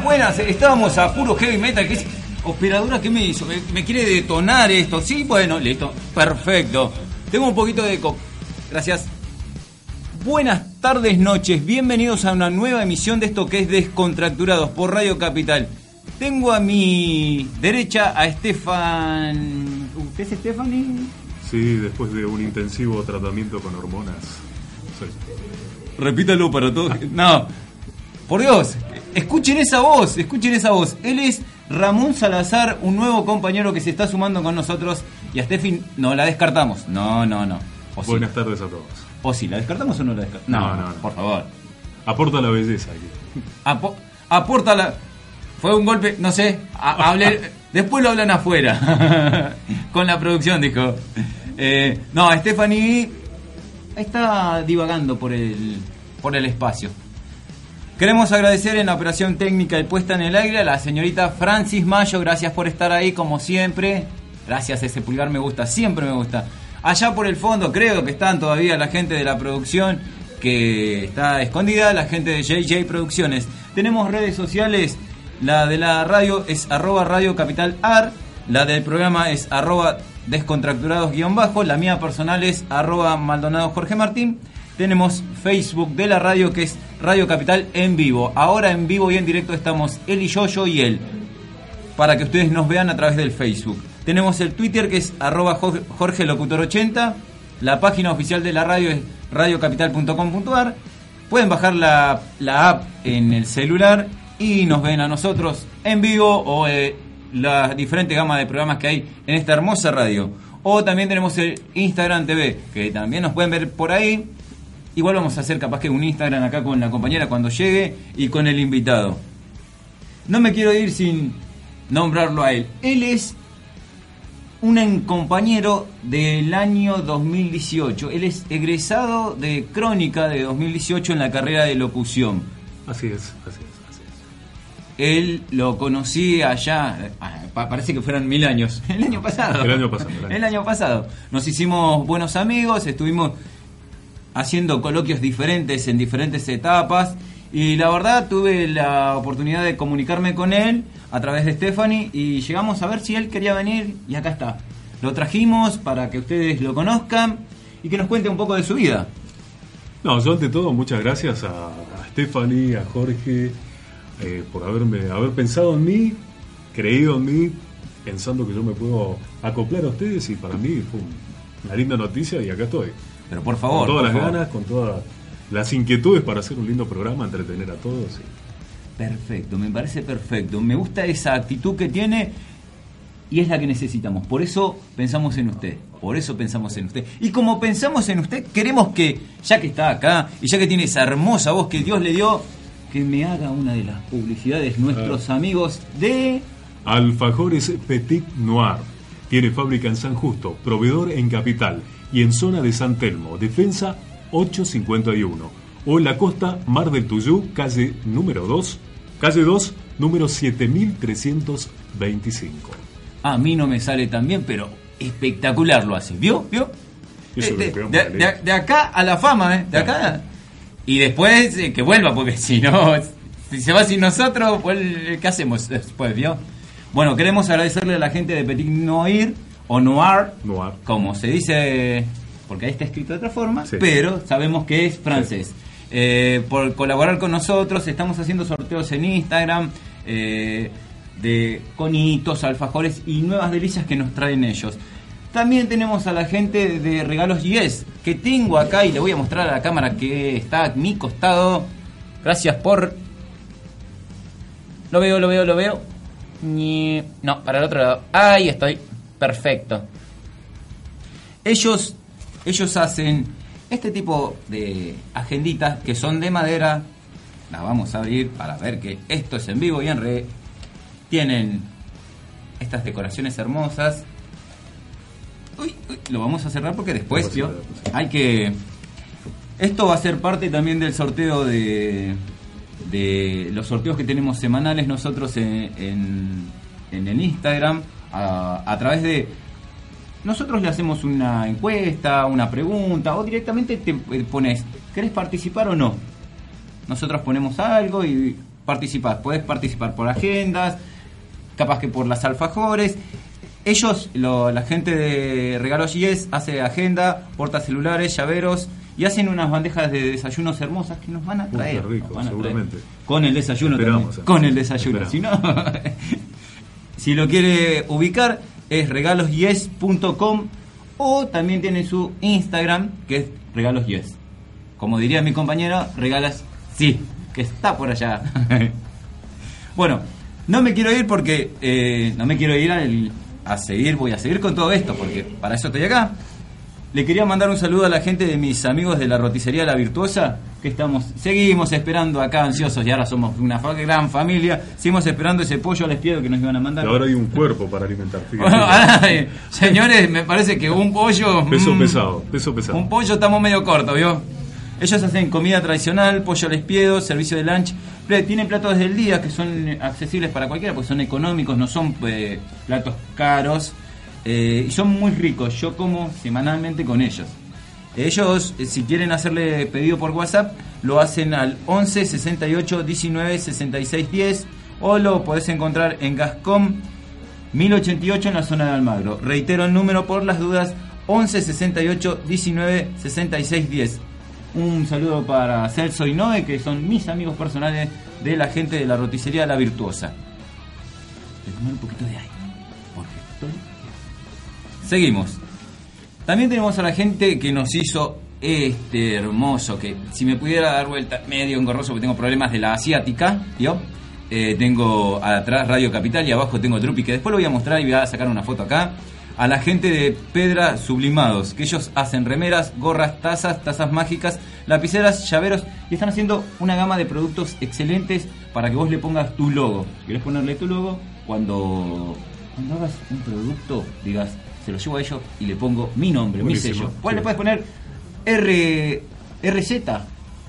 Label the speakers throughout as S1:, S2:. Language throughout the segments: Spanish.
S1: Buenas, buenas, estábamos a puro heavy metal. que es Operadora, ¿qué me hizo? ¿Me, me quiere detonar esto? Sí, bueno, listo, perfecto. Tengo un poquito de eco. Gracias. Buenas tardes, noches, bienvenidos a una nueva emisión de esto que es Descontracturados por Radio Capital. Tengo a mi derecha a Estefan. ¿Usted es Stephanie?
S2: Sí, después de un intensivo tratamiento con hormonas. Soy-
S1: Repítalo para todos. No, por Dios, escuchen esa voz, escuchen esa voz. Él es Ramón Salazar, un nuevo compañero que se está sumando con nosotros. Y a Steffi no la descartamos. No, no, no. O sí.
S2: Buenas tardes a todos.
S1: O sí, ¿la descartamos o no la descartamos?
S2: No, no, no.
S1: por favor.
S2: Aporta la belleza aquí.
S1: Apo- aporta la. Fue un golpe, no sé. hablé- después lo hablan afuera. Con la producción, dijo. Eh, no, Stephanie está divagando por el, por el espacio. Queremos agradecer en la operación técnica y puesta en el aire a la señorita Francis Mayo. Gracias por estar ahí, como siempre. Gracias, ese pulgar me gusta, siempre me gusta. Allá por el fondo, creo que están todavía la gente de la producción que está escondida, la gente de JJ Producciones. Tenemos redes sociales. La de la radio es arroba radio. La del programa es arroba descontracturados guion bajo. La mía personal es arroba maldonado Jorge Martín. Tenemos Facebook de la radio que es Radio Capital en vivo. Ahora en vivo y en directo estamos él y yo, yo y él. Para que ustedes nos vean a través del Facebook. Tenemos el Twitter que es arroba Jorge Locutor 80. La página oficial de la radio es radiocapital.com.ar. Pueden bajar la, la app en el celular y nos ven a nosotros en vivo o eh, la diferente gama de programas que hay en esta hermosa radio. O también tenemos el Instagram TV, que también nos pueden ver por ahí. Igual vamos a hacer capaz que un Instagram acá con la compañera cuando llegue y con el invitado. No me quiero ir sin nombrarlo a él. Él es un compañero del año 2018. Él es egresado de Crónica de 2018 en la carrera de locución.
S2: Así es, así es, así es.
S1: Él lo conocí allá, ah, pa- parece que fueran mil años. El año pasado.
S2: El año pasado, el año
S1: El año pasado. Nos hicimos buenos amigos, estuvimos haciendo coloquios diferentes en diferentes etapas. Y la verdad tuve la oportunidad de comunicarme con él a través de Stephanie y llegamos a ver si él quería venir y acá está. Lo trajimos para que ustedes lo conozcan y que nos cuente un poco de su vida.
S2: No, yo ante todo muchas gracias a, Stephanie, a Jorge, eh, por haberme haber pensado en mí, creído en mí, pensando que yo me puedo acoplar a ustedes y para mí fue un- una linda noticia y acá estoy.
S1: Pero por favor.
S2: con todas las
S1: favor.
S2: ganas, con todas las inquietudes para hacer un lindo programa, entretener a todos.
S1: Perfecto, me parece perfecto. Me gusta esa actitud que tiene y es la que necesitamos. Por eso pensamos en usted. Por eso pensamos en usted. Y como pensamos en usted, queremos que, ya que está acá y ya que tiene esa hermosa voz que Dios le dio, que me haga una de las publicidades nuestros amigos de...
S2: Alfajores Petit Noir. Tiene fábrica en San Justo, proveedor en Capital y en zona de San Telmo, Defensa 851. O en la costa Mar del Tuyú, calle número 2, calle 2, número 7325.
S1: A mí no me sale tan bien, pero espectacular lo hace. ¿Vio? ¿Vio?
S2: Eso
S1: Eh, de, de- de-
S2: ley.
S1: de acá a la fama, ¿eh? De acá. Y después eh, que vuelva, porque si no, si se va sin nosotros, pues, ¿qué hacemos después, vio? Bueno, queremos agradecerle a la gente de Petit Noir o Noir,
S2: Noir.
S1: como se dice, porque ahí está escrito de otra forma,
S2: Sí.
S1: pero sabemos que es francés. Eh, por colaborar con nosotros, estamos haciendo sorteos en Instagram eh, de conitos, alfajores y nuevas delicias que nos traen ellos. También tenemos a la gente de Regalos Yes, que tengo acá y le voy a mostrar a la cámara que está a mi costado. Gracias por lo veo, lo veo, lo veo. No, para el otro lado. Ahí estoy. Perfecto. Ellos, ellos hacen este tipo de agenditas que son de madera. Las vamos a abrir para ver que esto es en vivo y en re. Tienen estas decoraciones hermosas. Uy, uy, lo vamos a cerrar porque después,
S2: cerrar, sí.
S1: hay que... Esto va a ser parte también del sorteo de, de los sorteos que tenemos semanales nosotros en, en, en el Instagram a, a través de... Nosotros le hacemos una encuesta, una pregunta o directamente te eh, pones, ¿querés participar o no? Nosotros ponemos algo y participás. Podés participar por agendas, capaz que por las alfajores. Ellos, lo- la gente de Regalos Yes, hace agenda, portacelulares, llaveros y hacen unas bandejas de desayunos hermosas que nos van a
S2: Uy, qué
S1: traer.
S2: rico,
S1: van a traer.
S2: seguramente.
S1: Con el desayuno
S2: Esperamos,
S1: también. Con el desayuno. Si no, si lo quiere ubicar, es regalosyes.com o también tiene su Instagram, que es regalosyes. Como diría mi compañero, regalas sí, que está por allá. bueno, no me quiero ir porque eh, no me quiero ir al- a seguir, voy a seguir con todo esto, porque para eso estoy acá. Le quería mandar un saludo a la gente de mis amigos de la roticería La Virtuosa, que estamos, seguimos esperando acá ansiosos y ahora somos una gran familia, seguimos esperando ese pollo al espiedo que nos iban a mandar.
S2: Y ahora hay un cuerpo para alimentar. fíjate.
S1: Bueno, ay, señores, me parece que un pollo...
S2: peso
S1: mm,
S2: pesado, peso pesado.
S1: Un pollo estamos medio corto, ¿vio? Ellos hacen comida tradicional, pollo al espiedo, servicio de lunch. Tienen platos del día que son accesibles para cualquiera, porque son económicos, no son eh, platos caros. Eh, y son muy ricos. Yo como semanalmente con ellos. Ellos, eh, si quieren hacerle pedido por WhatsApp, lo hacen al 11 68 19 66 10 o lo podés encontrar en Gascom 1088 en la zona de Almagro. Reitero el número por las dudas, 11 68 19 66 10. Un saludo para Celso y Noé, que son mis amigos personales de la gente de la roticería La Virtuosa. Un poquito de aire. Seguimos. También tenemos a la gente que nos hizo este hermoso, que si me pudiera dar vuelta medio engorroso porque tengo problemas de la asiática. Eh, tengo atrás Radio Capital y abajo tengo Drupi, que después lo voy a mostrar y voy a sacar una foto acá. A la gente de Pedra Sublimados, que ellos hacen remeras, gorras, tazas, tazas mágicas, lapiceras, llaveros y están haciendo una gama de productos excelentes para que vos le pongas tu logo. ¿Querés ponerle tu logo? Cuando, cuando hagas un producto, digas, se lo llevo a ellos y le pongo mi nombre,
S2: Buenísimo,
S1: mi sello.
S2: Sí.
S1: le puedes poner R, RZ.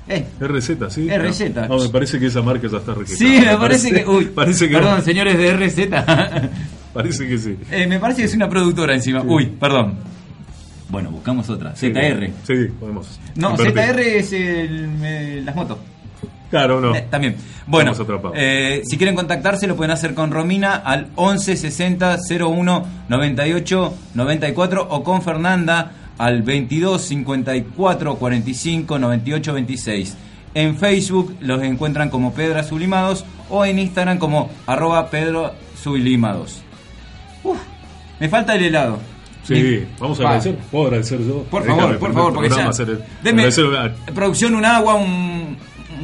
S1: Eh,
S2: RZ, sí.
S1: RZ.
S2: No, me parece que esa marca ya está registrada.
S1: Sí, me parece que. Uy,
S2: parece que
S1: perdón, señores de RZ.
S2: Parece que sí.
S1: Eh, me parece que es una productora encima. Uy, perdón. Bueno, buscamos otra.
S2: Sí,
S1: ZR.
S2: Sí, podemos.
S1: No,
S2: invertir.
S1: ZR es el, eh, las motos.
S2: Claro, no.
S1: Eh, también. Bueno, eh, si quieren contactarse lo pueden hacer con Romina al 11 60 01 98 94 o con Fernanda al 22 54 45 98 26. En Facebook los encuentran como Pedra Sublimados o en Instagram como arroba Pedro Sublimados. Uf, me falta el helado.
S2: Sí, vamos a agradecer. ¿Puedo agradecer yo?
S1: Por
S2: Déjame
S1: favor, por
S2: prender
S1: favor, porque ya.
S2: hacer el-
S1: producción, un agua, un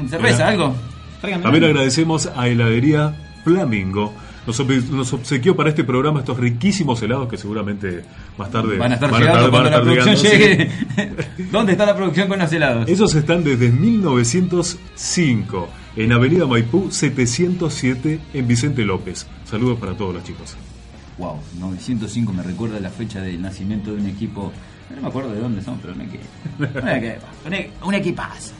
S1: cerveza, algo. Tráigame
S2: También
S1: algo.
S2: agradecemos a Heladería Flamingo. Nos, ob- nos obsequió para este programa estos riquísimos helados que seguramente más tarde
S1: Van a estar
S2: van a
S1: llegando
S2: estar- van a
S1: cuando la
S2: estar
S1: producción
S2: llegando, sí.
S1: llegue. ¿Dónde está la producción con los helados?
S2: Esos están desde 1905 en Avenida Maipú 707 en Vicente López. Saludos para todos los chicos.
S1: Wow, 905 me recuerda la fecha del nacimiento de un equipo. No me acuerdo de dónde son, pero un equipo. Un equipo, un e- un equipazo.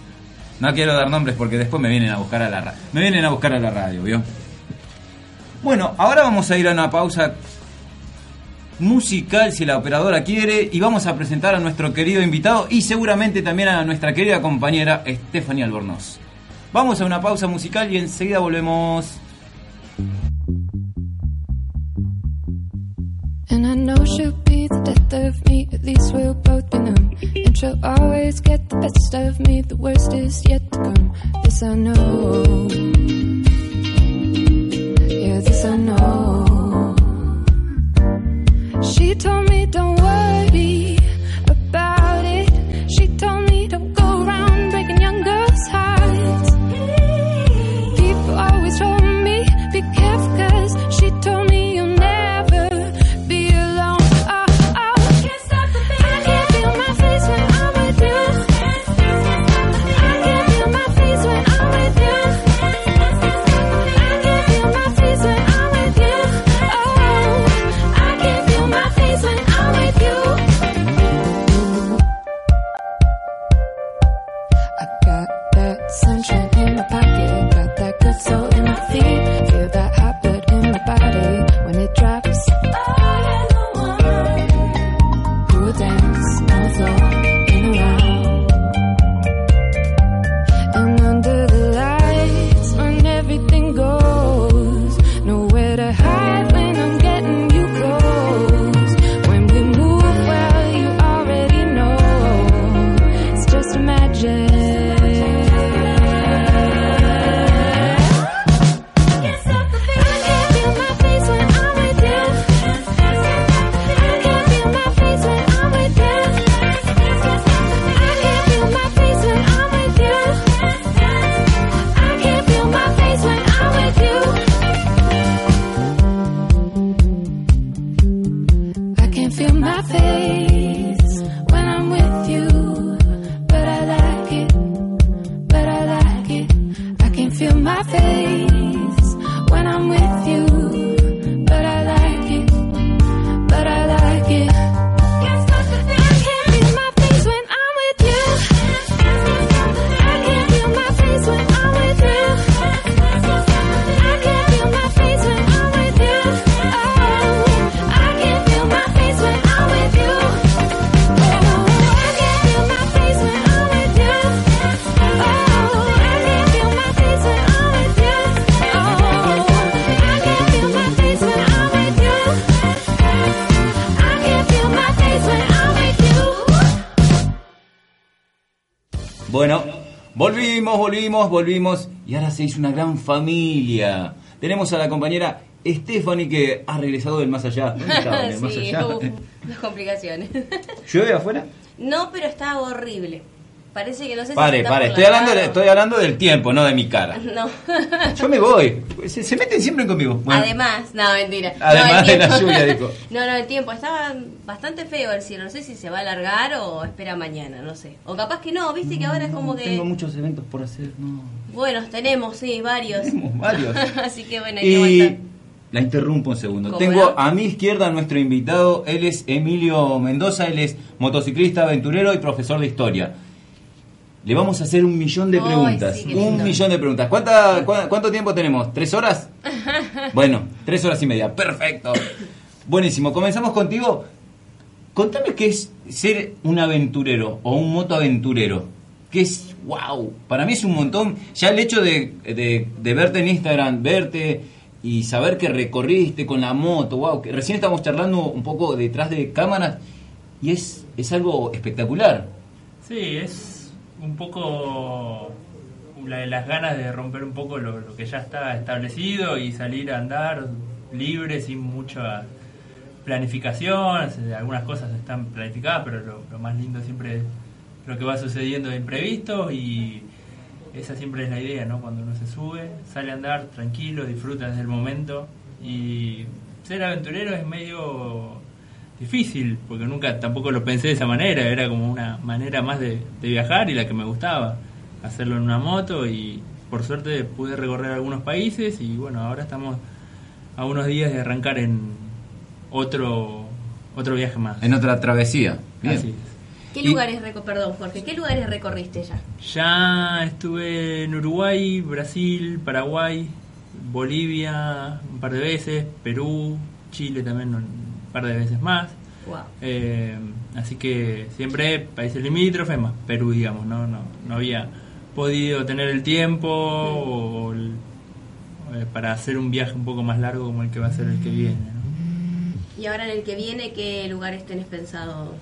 S1: No quiero dar nombres porque después me vienen a buscar a la radio. Me vienen a buscar a la radio, ¿vio? Bueno, ahora vamos a ir a una pausa musical si la operadora quiere y vamos a presentar a nuestro querido invitado y seguramente también a nuestra querida compañera Stephanie Albornoz. Vamos a una pausa musical y enseguida volvemos.
S3: And I know she'll be the death of me, at least we'll both be numb. And she'll always get the best of me, the worst is yet to come. This I know. Yeah, this I know. She told me don't worry
S1: volvimos, volvimos, y ahora se hizo una gran familia. Tenemos a la compañera Stephanie que ha regresado del más allá.
S4: Complicaciones.
S1: ¿Llueve afuera?
S4: no, pero está horrible. Parece que no sé si
S1: Pare,
S4: está
S1: pare,
S4: por
S1: estoy
S4: la
S1: hablando, de, estoy hablando del tiempo, no de mi cara.
S4: No.
S1: Yo me voy. Se, se meten siempre conmigo. Bueno,
S4: Además, no, mentira.
S1: Además
S4: No,
S1: de la lluvia, dijo.
S4: No, no, el tiempo. Estaba bastante feo el cielo. No sé si se va a alargar o espera mañana, no sé. O capaz que no, viste que ahora es como que...
S1: Tengo muchos eventos por hacer, no.
S4: Buenos tenemos, sí, varios.
S1: Tenemos varios.
S4: Así que bueno, hay que
S1: Y
S4: aguantar.
S1: la interrumpo un segundo.
S4: ¿Cómo
S1: Tengo
S4: no?
S1: a mi izquierda a nuestro invitado. Él es Emilio Mendoza. Él es motociclista, aventurero y profesor de historia. Le vamos a hacer un millón de
S4: Ay,
S1: preguntas.
S4: sí,
S1: un
S4: lindo.
S1: millón de preguntas. ¿Cuánta, cua- ¿Cuánto tiempo tenemos? ¿Tres horas? Bueno, tres horas y media. Perfecto. Buenísimo. Comenzamos contigo. Contame qué es ser un aventurero o un motoaventurero. Que es, wow, para mí es un montón. Ya el hecho de, de- de verte en Instagram, verte y saber que recorriste con la moto, wow, que recién estamos charlando un poco detrás de cámaras y es, es algo espectacular.
S5: Sí, es un poco la- las ganas de romper un poco lo, lo que ya está establecido y salir a andar libre sin mucha planificación. Algunas cosas están planificadas, pero lo más lindo siempre es lo que va sucediendo de imprevisto y esa siempre es la idea, ¿no? Cuando uno se sube, sale a andar tranquilo, disfruta desde el momento y ser aventurero es medio difícil, porque nunca tampoco lo pensé de esa manera, era como una manera más de, de viajar y la que me gustaba, hacerlo en una moto y por suerte pude recorrer algunos países y bueno, ahora estamos a unos días de arrancar en otro otro viaje más.
S1: En otra travesía. Bien.
S5: Así es.
S4: ¿Qué lugares, perdón Jorge, qué lugares recorriste ya?
S5: Ya estuve en Uruguay, Brasil, Paraguay, Bolivia un par de veces, Perú, Chile también par de veces más.
S4: Wow.
S5: Eh, así que siempre países limítrofes, más Perú, digamos, ¿no? No, no había podido tener el tiempo o el- eh, para hacer un viaje un poco más largo como el que va a ser el que viene. ¿no?
S4: Y ahora en el que viene, ¿qué lugares tenés pensado?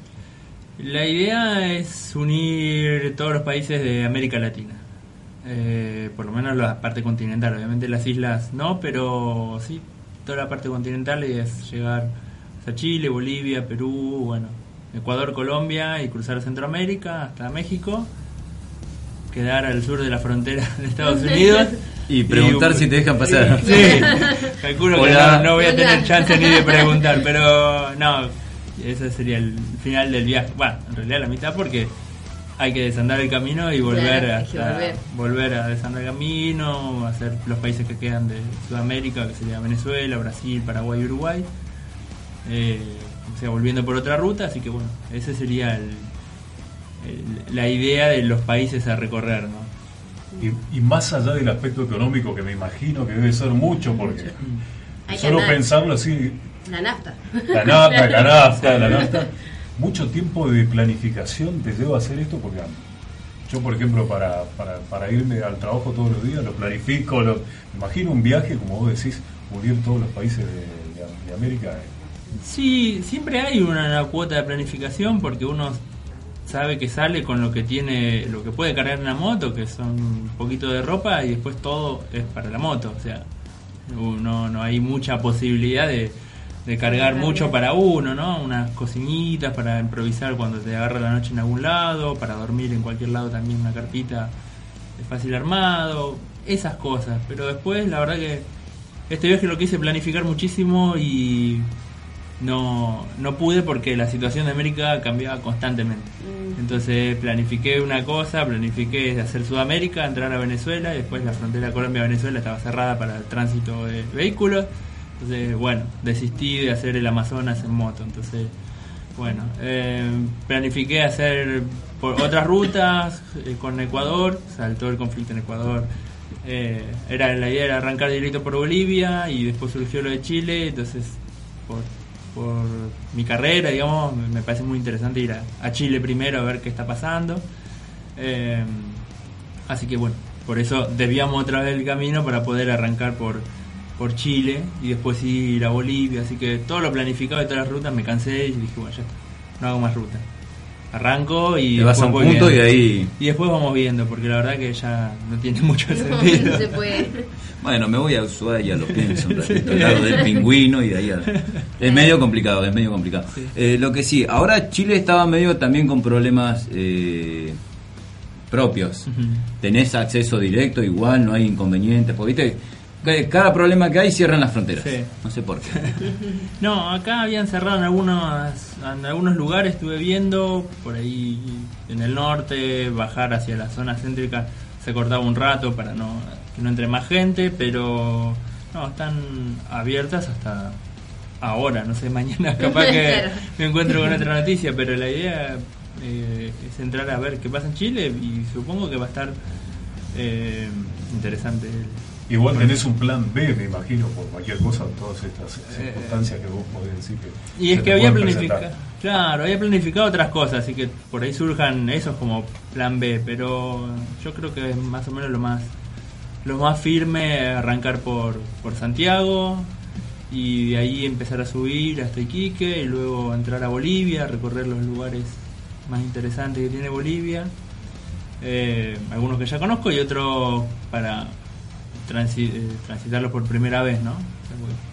S5: La idea es unir todos los países de América Latina. Eh, por lo menos la parte continental. Obviamente las islas no, pero sí, toda la parte continental y es llegar hasta Chile, Bolivia, Perú, bueno, Ecuador, Colombia y cruzar Centroamérica hasta México. Quedar al sur de la frontera de Estados Unidos.
S1: Y preguntar si te dejan pasar.
S5: Sí, calculo que no, no voy a tener chance ni de preguntar, pero no, ese sería el final del viaje. Bueno, en realidad la mitad porque hay que desandar el camino y volver
S4: Claro,
S5: hasta-
S4: volver.
S5: volver a desandar el camino, hacer los países que quedan de Sudamérica, que sería Venezuela, Brasil, Paraguay y Uruguay. Eh, o sea, volviendo por otra ruta, así que bueno, ese sería el, el- la idea de los países a recorrer, ¿no?
S2: Y, y más allá del aspecto económico, que me imagino que debe ser mucho, porque
S4: Hay
S2: solo pensarlo así,
S4: La nafta.
S2: la nafta, la canasta, la nafta, mucho tiempo de planificación te lleva a hacer esto, porque yo, por ejemplo, para, para, para irme al trabajo todos los días, lo planifico, lo, imagino un viaje, como vos decís, unir todos los países de, de- de América. eh,
S5: Sí, siempre hay una, una cuota de planificación porque uno sabe que sale con lo que tiene, lo que puede cargar en la moto, que son un poquito de ropa y después todo es para la moto. O sea, no, no hay mucha posibilidad de, de cargar mucho para uno, ¿no? Unas cocinitas para improvisar cuando te agarra la noche en algún lado, para dormir en cualquier lado también una carpita de fácil armado, esas cosas. Pero después, la verdad que este viaje lo quise planificar muchísimo y no, no pude porque la situación de América cambiaba constantemente.
S4: Mm.
S5: Entonces planifiqué una cosa, planifiqué hacer Sudamérica, entrar a Venezuela y después la frontera Colombia-Venezuela estaba cerrada para el tránsito de vehículos. Entonces, bueno, desistí de hacer el Amazonas en moto. Entonces, bueno, eh, planifiqué hacer por otras rutas eh, con Ecuador, saltó el conflicto en Ecuador. Eh, era la idea era arrancar directo por Bolivia y después surgió lo de Chile, entonces por, por mi carrera, digamos, me- parece muy interesante ir a, Chile primero a ver qué está pasando. Eh, así que bueno, por eso desviamos otra vez el camino para poder arrancar por, por Chile y después ir a Bolivia. Así que todo lo planificado de todas las rutas me cansé y dije, bueno, ya está, no hago más ruta. Arranco y
S1: Te vas a un punto y ahí.
S5: Y después vamos viendo, porque la verdad que ya no tiene mucho
S4: No,
S5: sentido.
S4: no se puede.
S1: Bueno, me voy a Ushuaia, lo pienso un ratito, al lado del pingüino y de ahí a- Es medio complicado, es medio complicado.
S5: Sí.
S1: Eh, lo que sí, ahora Chile estaba medio también con problemas eh, propios. Tenés acceso directo, igual, no hay inconvenientes, porque viste, cada problema que hay cierran las fronteras.
S5: Sí.
S1: No sé por qué.
S5: No, acá habían cerrado en algunos, en algunos lugares, estuve viendo, por ahí en el norte, bajar hacia la zona céntrica se cortaba un rato para no que no entre más gente, pero no, están abiertas hasta ahora, no sé, mañana capaz que me encuentro con otra noticia, pero la idea eh, es entrar a ver qué pasa en Chile y supongo que va a estar eh, interesante.
S2: Igual tenés un plan B, me imagino, por cualquier cosa, todas estas circunstancias que vos podés decir que.
S5: Y es que había planificado, claro, había planificado otras cosas, así que por ahí surjan esos como plan B, pero yo creo que es más o menos lo más lo más firme arrancar por, por Santiago y de ahí empezar a subir hasta Iquique y luego entrar a Bolivia, recorrer los lugares más interesantes que tiene Bolivia, Eh, algunos que ya conozco y otros para transi- eh, transitarlos por primera vez, ¿no?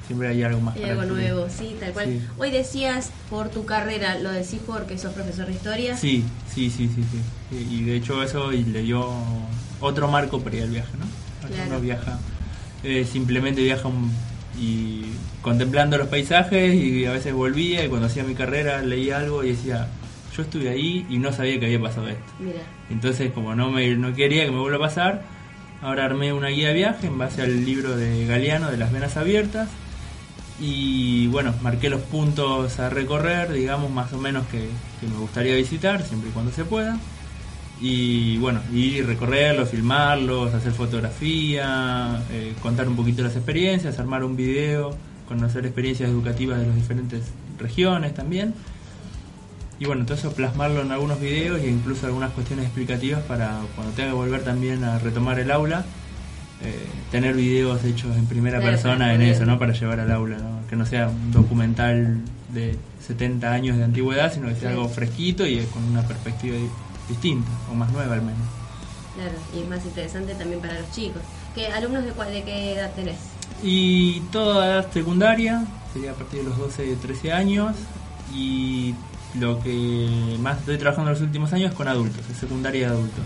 S5: Siempre hay algo más
S4: Hay algo nuevo, sí, tal cual.
S5: Sí.
S4: Hoy decías por tu carrera, lo decís porque sos profesor de historia.
S5: Sí, sí, sí, sí, sí. Y de hecho eso y le dio otro marco para ir al viaje, ¿no?
S4: Claro.
S5: Uno viaja, eh, simplemente viaja un- y contemplando los paisajes y a veces volvía y cuando hacía mi carrera leía algo y decía, yo estuve ahí y no sabía que había pasado esto.
S4: Mira,
S5: Entonces, como no me no quería que me vuelva a pasar, ahora armé una guía de viaje en base al libro de Galeano de las venas abiertas. Y bueno, marqué los puntos a recorrer, digamos, más o menos que, me gustaría visitar, siempre y cuando se pueda. Y bueno, ir y recorrerlos, filmarlos, hacer fotografía, eh, contar un poquito las experiencias, armar un video, conocer experiencias educativas de las diferentes regiones también. Y bueno, todo eso plasmarlo en algunos videos e incluso algunas cuestiones explicativas para cuando tenga que volver también a retomar el aula, eh, tener videos hechos en primera persona en eso, ¿no? Para llevar al aula, ¿no? Que no sea un documental de 70 años de antigüedad, sino que sea
S4: Sí.
S5: algo fresquito y con una perspectiva di- distinta, o más nueva al menos.
S4: Claro, y es más interesante también para los chicos. ¿Qué alumnos de, cuál, de qué edad tenés?
S5: Y toda edad secundaria, sería a partir de los 12, 13 años. Y lo que más estoy trabajando en los últimos años es con adultos, es secundaria de adultos.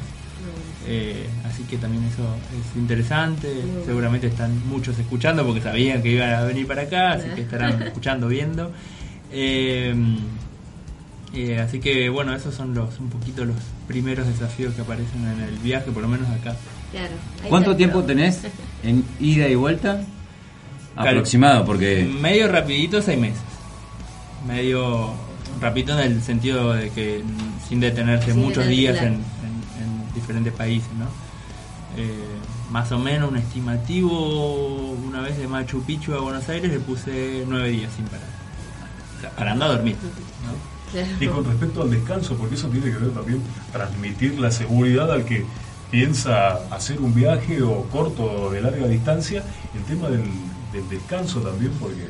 S5: Eh, así que también eso es interesante. Seguramente están muchos escuchando porque sabían que iban a venir para acá, así que estarán escuchando, viendo. Eh, eh, así que bueno, esos son los un poquito los primeros desafíos que aparecen en el viaje, por lo menos acá.
S4: Claro.
S1: ¿Cuánto tiempo tenés en ida y vuelta? Aproximado, porque
S5: Medio rapidito, seis meses. Medio rapidito en el sentido de que sin detenerse
S4: Sin
S5: muchos días
S4: claro.
S5: en, en- en diferentes países, ¿no? Eh, más o menos un estimativo, una vez de Machu Picchu a Buenos Aires le puse nueve días sin parar. O sea, parando a dormir. ¿no?
S4: Claro.
S2: Y con respecto al descanso, porque eso tiene que ver también transmitir la seguridad al que piensa hacer un viaje o corto o de larga distancia, el tema del, del descanso también, porque,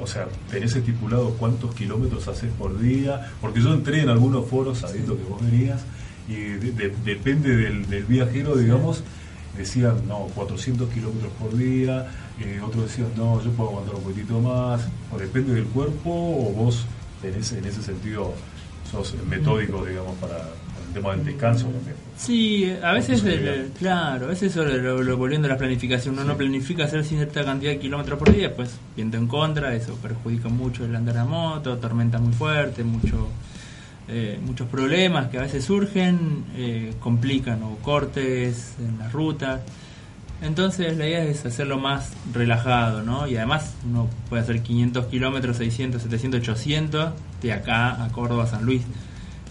S2: o sea, tenés estipulado cuántos kilómetros haces por día, porque yo entré en algunos foros sabiendo que vos venías, y de- de- depende del, viajero, digamos, decían, no, 400 kilómetros por día, eh, otros decían, no, yo puedo aguantar un poquitito más, o depende del cuerpo, o vos tenés en ese sentido, sos metódico, digamos, para, tema del descanso también.
S5: Sí, a veces, el- claro, a veces eso lo, lo- volviendo a la planificación, uno no planifica hacer cierta cantidad de kilómetros por día, pues viento en contra, eso perjudica mucho el andar a moto, tormenta muy fuerte, mucho, eh, muchos problemas que a veces surgen, eh, complican o cortes en las rutas. Entonces la idea es hacerlo más relajado, ¿no? Y además uno puede hacer 500 kilómetros, 600, 700, 800 de acá a Córdoba, San Luis.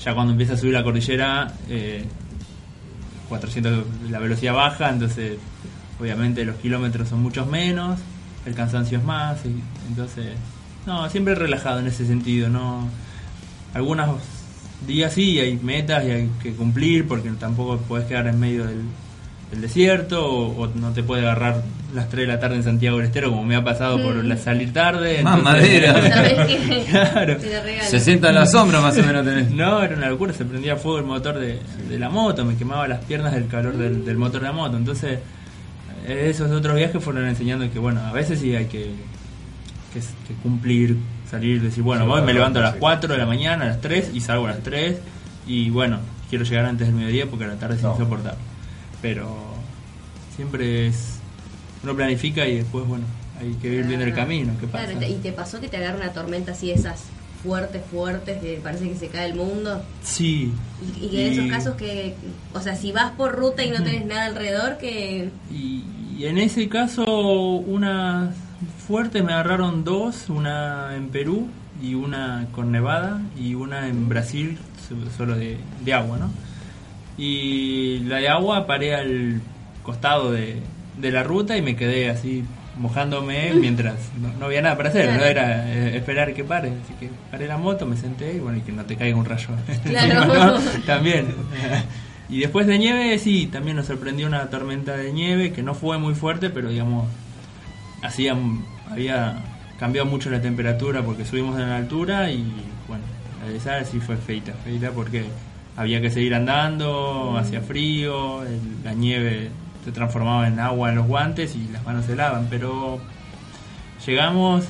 S5: Ya cuando empieza a subir la cordillera, eh, 400 la velocidad baja, entonces obviamente los kilómetros son muchos menos, el cansancio es más, y entonces no, siempre relajado en ese sentido, no algunos días sí hay metas y hay que cumplir porque tampoco puedes quedar en medio del, del desierto o, o no te puede agarrar las 3 de la tarde en Santiago del Estero como me ha pasado por la- salir tarde.
S1: Más
S5: entonces-
S1: madera.
S5: Claro.
S4: Regalo.
S1: 60 en la sombra más o menos tenés.
S5: No, era una locura, se prendía fuego el motor de, de la moto, me quemaba las piernas del calor del, del motor de la moto. Entonces, eh, esos otros viajes fueron enseñando que, bueno, a veces sí hay que, que, que cumplir, salir, decir, bueno,
S2: Sí,
S5: voy, me levanto a las
S2: sí.
S5: 4 de la mañana, a las 3 y salgo a las 3 y bueno, quiero llegar antes del mediodía porque a la tarde es
S2: No.
S5: insoportable. Pero siempre es, uno planifica y después, bueno, hay que ir viendo el camino, ¿qué pasa?
S4: Claro, ¿y te pasó que te agarra una tormenta así, esas fuertes, fuertes, que parece que se cae el mundo?
S5: Sí.
S4: Y, y que en esos casos que, o sea, si vas por ruta y no tenés nada alrededor, que...
S5: Y, y en ese caso, unas fuertes me agarraron dos, una en Perú y una con Nevada y una en Brasil, so- solo de, de agua, ¿no? Y la de agua paré al costado de, de la ruta y me quedé así mojándome mientras no, no había nada para hacer,
S4: Claro.
S5: no era eh, esperar que pare, así que paré la moto, me senté y bueno, y que no te caiga un rayo.
S4: Claro.
S5: encima, ¿no? También. Y después de nieve, sí, también nos sorprendió una tormenta de nieve que no fue muy fuerte, pero digamos, hacía, había cambiado mucho la temperatura porque subimos en la altura y bueno, la de esa sí fue feita, feita porque había que seguir andando, hacía frío, el- la nieve se transformaba en agua en los guantes y las manos se helaban, pero llegamos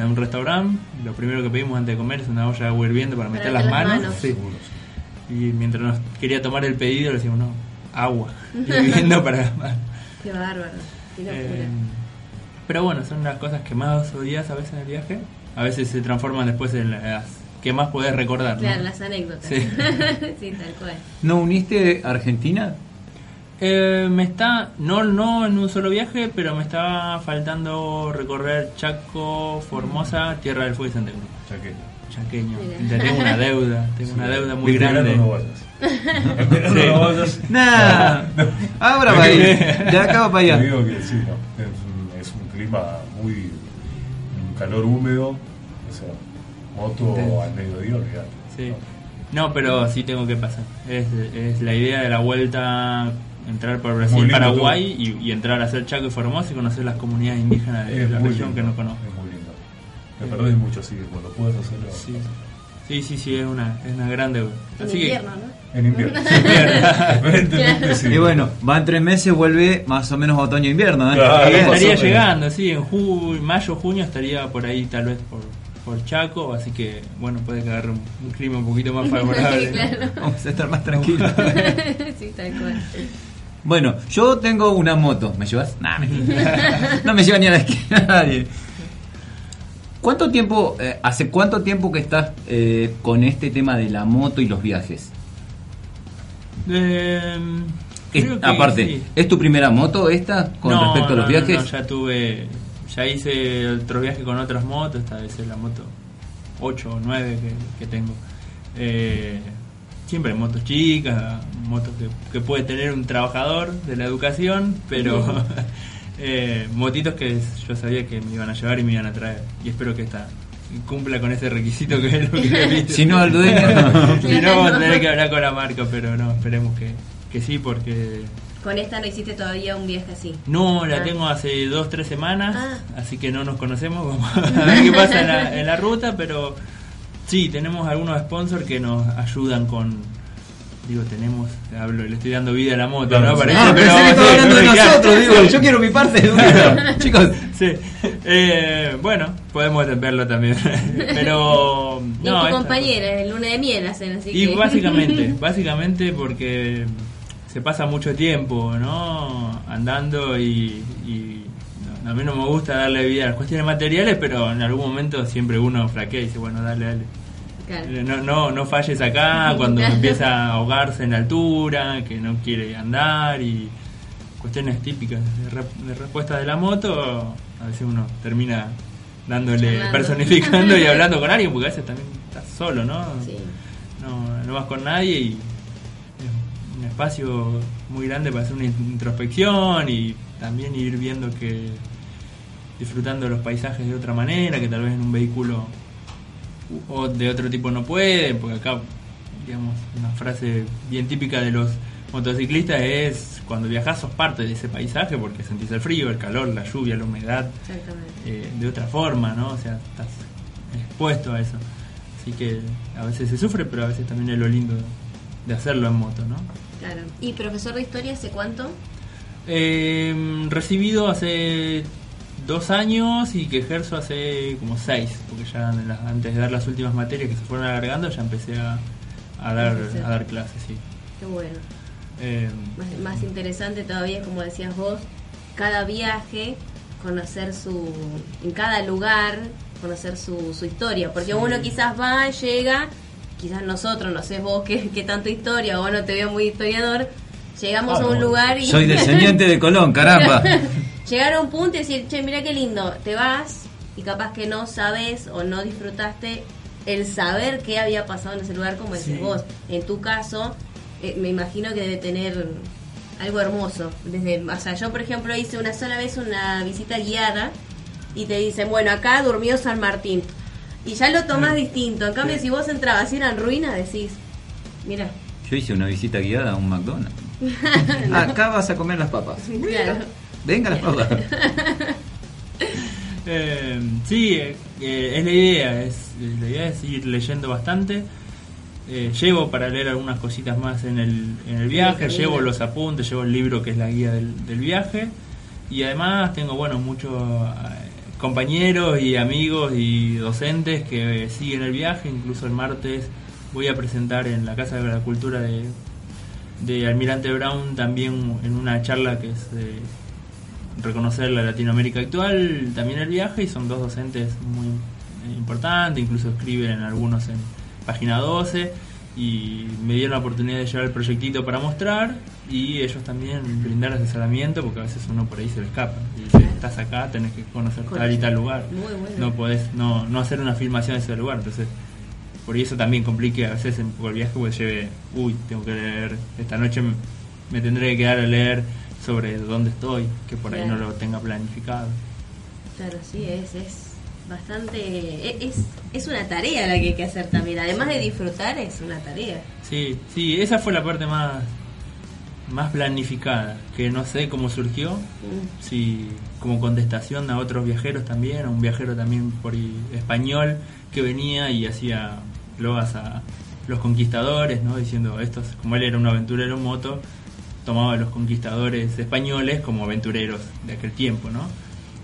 S5: a un restaurante, lo primero que pedimos antes de comer es una olla de agua hirviendo para meter las manos.
S4: manos.
S5: Sí. Y mientras nos quería tomar el pedido, le decíamos, no, agua, hirviendo para las manos.
S4: Qué bárbaro, qué locura.
S5: Eh, pero bueno, son las cosas que más odias a veces en el viaje. A veces se transforman después en las que más podés recordar. ¿no?
S4: claro, las anécdotas.
S5: Sí.
S4: Sí. tal cual.
S1: ¿No uniste Argentina?
S5: Eh, me está, no, no en un solo viaje, pero me estaba faltando recorrer Chaco, Formosa, Tierra del Fuego y Santa Cruz.
S2: Chaqueño.
S5: Chaqueño.
S4: Mira.
S5: Tengo una deuda, tengo una deuda muy grande.
S2: no vayas.
S5: Sí.
S2: no vayas.
S1: Nah, ahora va. De acá va para
S2: Te
S1: allá.
S2: digo que sí, ¿no? es, un, es un clima muy. un calor húmedo. O sea, moto al mediodía, olvidate.
S5: Sí. No, pero sí tengo que pasar. Es, es la idea de la vuelta entrar por Brasil, Paraguay y, y entrar a hacer Chaco y Formosa y conocer las comunidades indígenas de
S2: Es
S5: la región
S2: lindo,
S5: que no conozco.
S2: Es muy lindo. Me perdés mucho, así que cuando puedas hacerlo.
S5: Sí, sí, sí, sí, es una, es una grande.
S4: En
S5: Así que,
S4: invierno, ¿no?
S2: En invierno. Sí.
S1: Y bueno, van tres meses, vuelve más o menos otoño-invierno. ¿eh?
S2: Claro.
S5: Estaría llegando, sí, en ju- mayo, junio estaría por ahí tal vez por, por Chaco, así que bueno, puede que agarre un, un clima un poquito más favorable.
S1: Vamos a estar más tranquilos.
S4: sí, tal cual.
S1: Bueno, yo tengo una moto. ¿Me llevas? Nah, no me lleva ni a la esquina nadie. ¿Cuánto tiempo, eh, hace cuánto tiempo que estás eh, con este tema de la moto y los viajes?
S5: Eh,
S1: Es-
S5: que
S1: aparte,
S5: sí.
S1: ¿es tu primera moto esta con
S5: No,
S1: respecto a los
S5: no, no,
S1: viajes?
S5: no, ya tuve, ya hice otros viajes con otras motos, esta vez es la moto 8 o 9 que, que tengo. Eh, siempre motos chicas, motos que, que puede tener un trabajador de la educación, pero eh, motitos que yo sabía que me iban a llevar y me iban a traer. Y espero que esta cumpla con ese requisito que es lo que.
S1: Si no, al dueño.
S5: si no, vamos a tener que hablar con la marca, pero no, esperemos que, que sí, porque
S4: Con esta no hiciste todavía un viaje así.
S5: no, la
S4: Ah.
S5: tengo hace dos, tres semanas,
S4: Ah.
S5: así que no nos conocemos. Vamos a ver qué pasa en la, en la ruta, pero sí, tenemos algunos sponsors que nos ayudan con. Digo, tenemos, hablo, le estoy dando vida a la moto,
S2: Claro,
S5: ¿no? Parece,
S1: Ah,
S5: pero sí,
S1: hablando de nosotros, digo, yo quiero mi parte de. Chicos,
S5: Sí, eh, bueno, podemos verlo también. Pero.
S4: Y
S5: no,
S4: tu
S5: esta-
S4: compañera, el luna de miel hacen, así
S5: Y
S4: que...
S5: básicamente, básicamente porque se pasa mucho tiempo, ¿no? Andando y, y no, a mí no me gusta darle vida a las cuestiones materiales, pero en algún momento siempre uno flaquea y dice, bueno, dale, dale.
S4: Claro.
S5: Eh, No, no, no falles acá cuando empieza a ahogarse en la altura, que no quiere andar y cuestiones típicas de, re- de respuesta de la moto, a veces uno termina dándole, personificando y hablando con alguien, porque a veces también estás solo, ¿no?
S4: Sí.
S5: no, no vas con nadie y un espacio muy grande para hacer una introspección y también ir viendo que disfrutando de los paisajes de otra manera, que tal vez en un vehículo o de otro tipo no puede, porque acá, digamos, una frase bien típica de los motociclistas es cuando viajas sos parte de ese paisaje porque sentís el frío, el calor, la lluvia, la humedad, eh, de otra forma, ¿no? O sea, estás expuesto a eso. Así que a veces se sufre, pero a veces también es lo lindo de hacerlo en moto, ¿no?
S4: Claro. ¿Y profesor de historia hace cuánto?
S5: Eh, recibido hace dos años y que ejerzo hace como seis, porque ya antes de dar las últimas materias que se fueron alargando ya empecé a, a dar, a dar clases, sí.
S4: Qué bueno.
S5: Eh,
S4: Más, más interesante todavía, como decías vos, cada viaje, conocer su. en cada lugar, conocer su, su historia. Porque uno quizás va, llega, quizás nosotros, no sé vos qué, qué tanto historia, o no te veo muy historiador, llegamos
S2: Ah,
S4: a un
S2: bueno.
S4: lugar y.
S1: soy descendiente de Colón, caramba.
S4: Llegar a un punto y decir, che, mira qué lindo, te vas y capaz que no sabes o no disfrutaste el saber qué había pasado en ese lugar, como decís
S5: Sí.
S4: vos. En tu caso, eh, me imagino que debe tener algo hermoso. Desde, o sea, yo por ejemplo hice una sola vez una visita guiada y te dicen, bueno, acá durmió San Martín. Y ya lo tomás distinto. En cambio, si vos entrabas y eran ruinas, decís, mira,
S1: Yo hice una visita guiada a un McDonald's. Acá vas a comer las papas.
S4: claro.
S1: Venga las papas.
S5: Eh, sí, eh, eh, es la idea, es, la idea es ir leyendo bastante. Eh, llevo para leer algunas cositas más en el, en el viaje,
S4: Sí,
S5: llevo los apuntes, llevo el libro que es la guía del, del viaje y además tengo bueno muchos eh, compañeros y amigos y docentes que siguen el viaje, incluso el martes voy a presentar en la Casa de la Cultura de, de Almirante Brown también en una charla que es de reconocer la Latinoamérica actual, también el viaje, y son dos docentes muy eh, importantes, incluso escriben algunos en página 12, y me dieron la oportunidad de llevar el proyectito para mostrar, y ellos también brindar asesoramiento, porque a veces uno por ahí se le escapa, y dice, estás acá, tenés que conocer tal y tal lugar,
S4: Muy bueno.
S5: no podés no, no hacer una filmación de ese lugar, entonces por eso también complique a veces poco el viaje porque lleve, uy, tengo que leer, esta noche me, tendré que quedar a leer sobre dónde estoy, que por ahí no lo tenga planificado.
S4: Claro, sí, es, es bastante... e- Es, es una tarea la que hay que hacer también. Además de disfrutar, es una tarea.
S5: Sí, sí, esa fue la parte más más planificada, que no sé cómo surgió, si como contestación a otros viajeros también, a un viajero también por español que venía y hacía logas a los conquistadores, ¿no? Diciendo, estos, como él era un aventurero en moto, tomaba a los conquistadores españoles como aventureros de aquel tiempo, ¿no?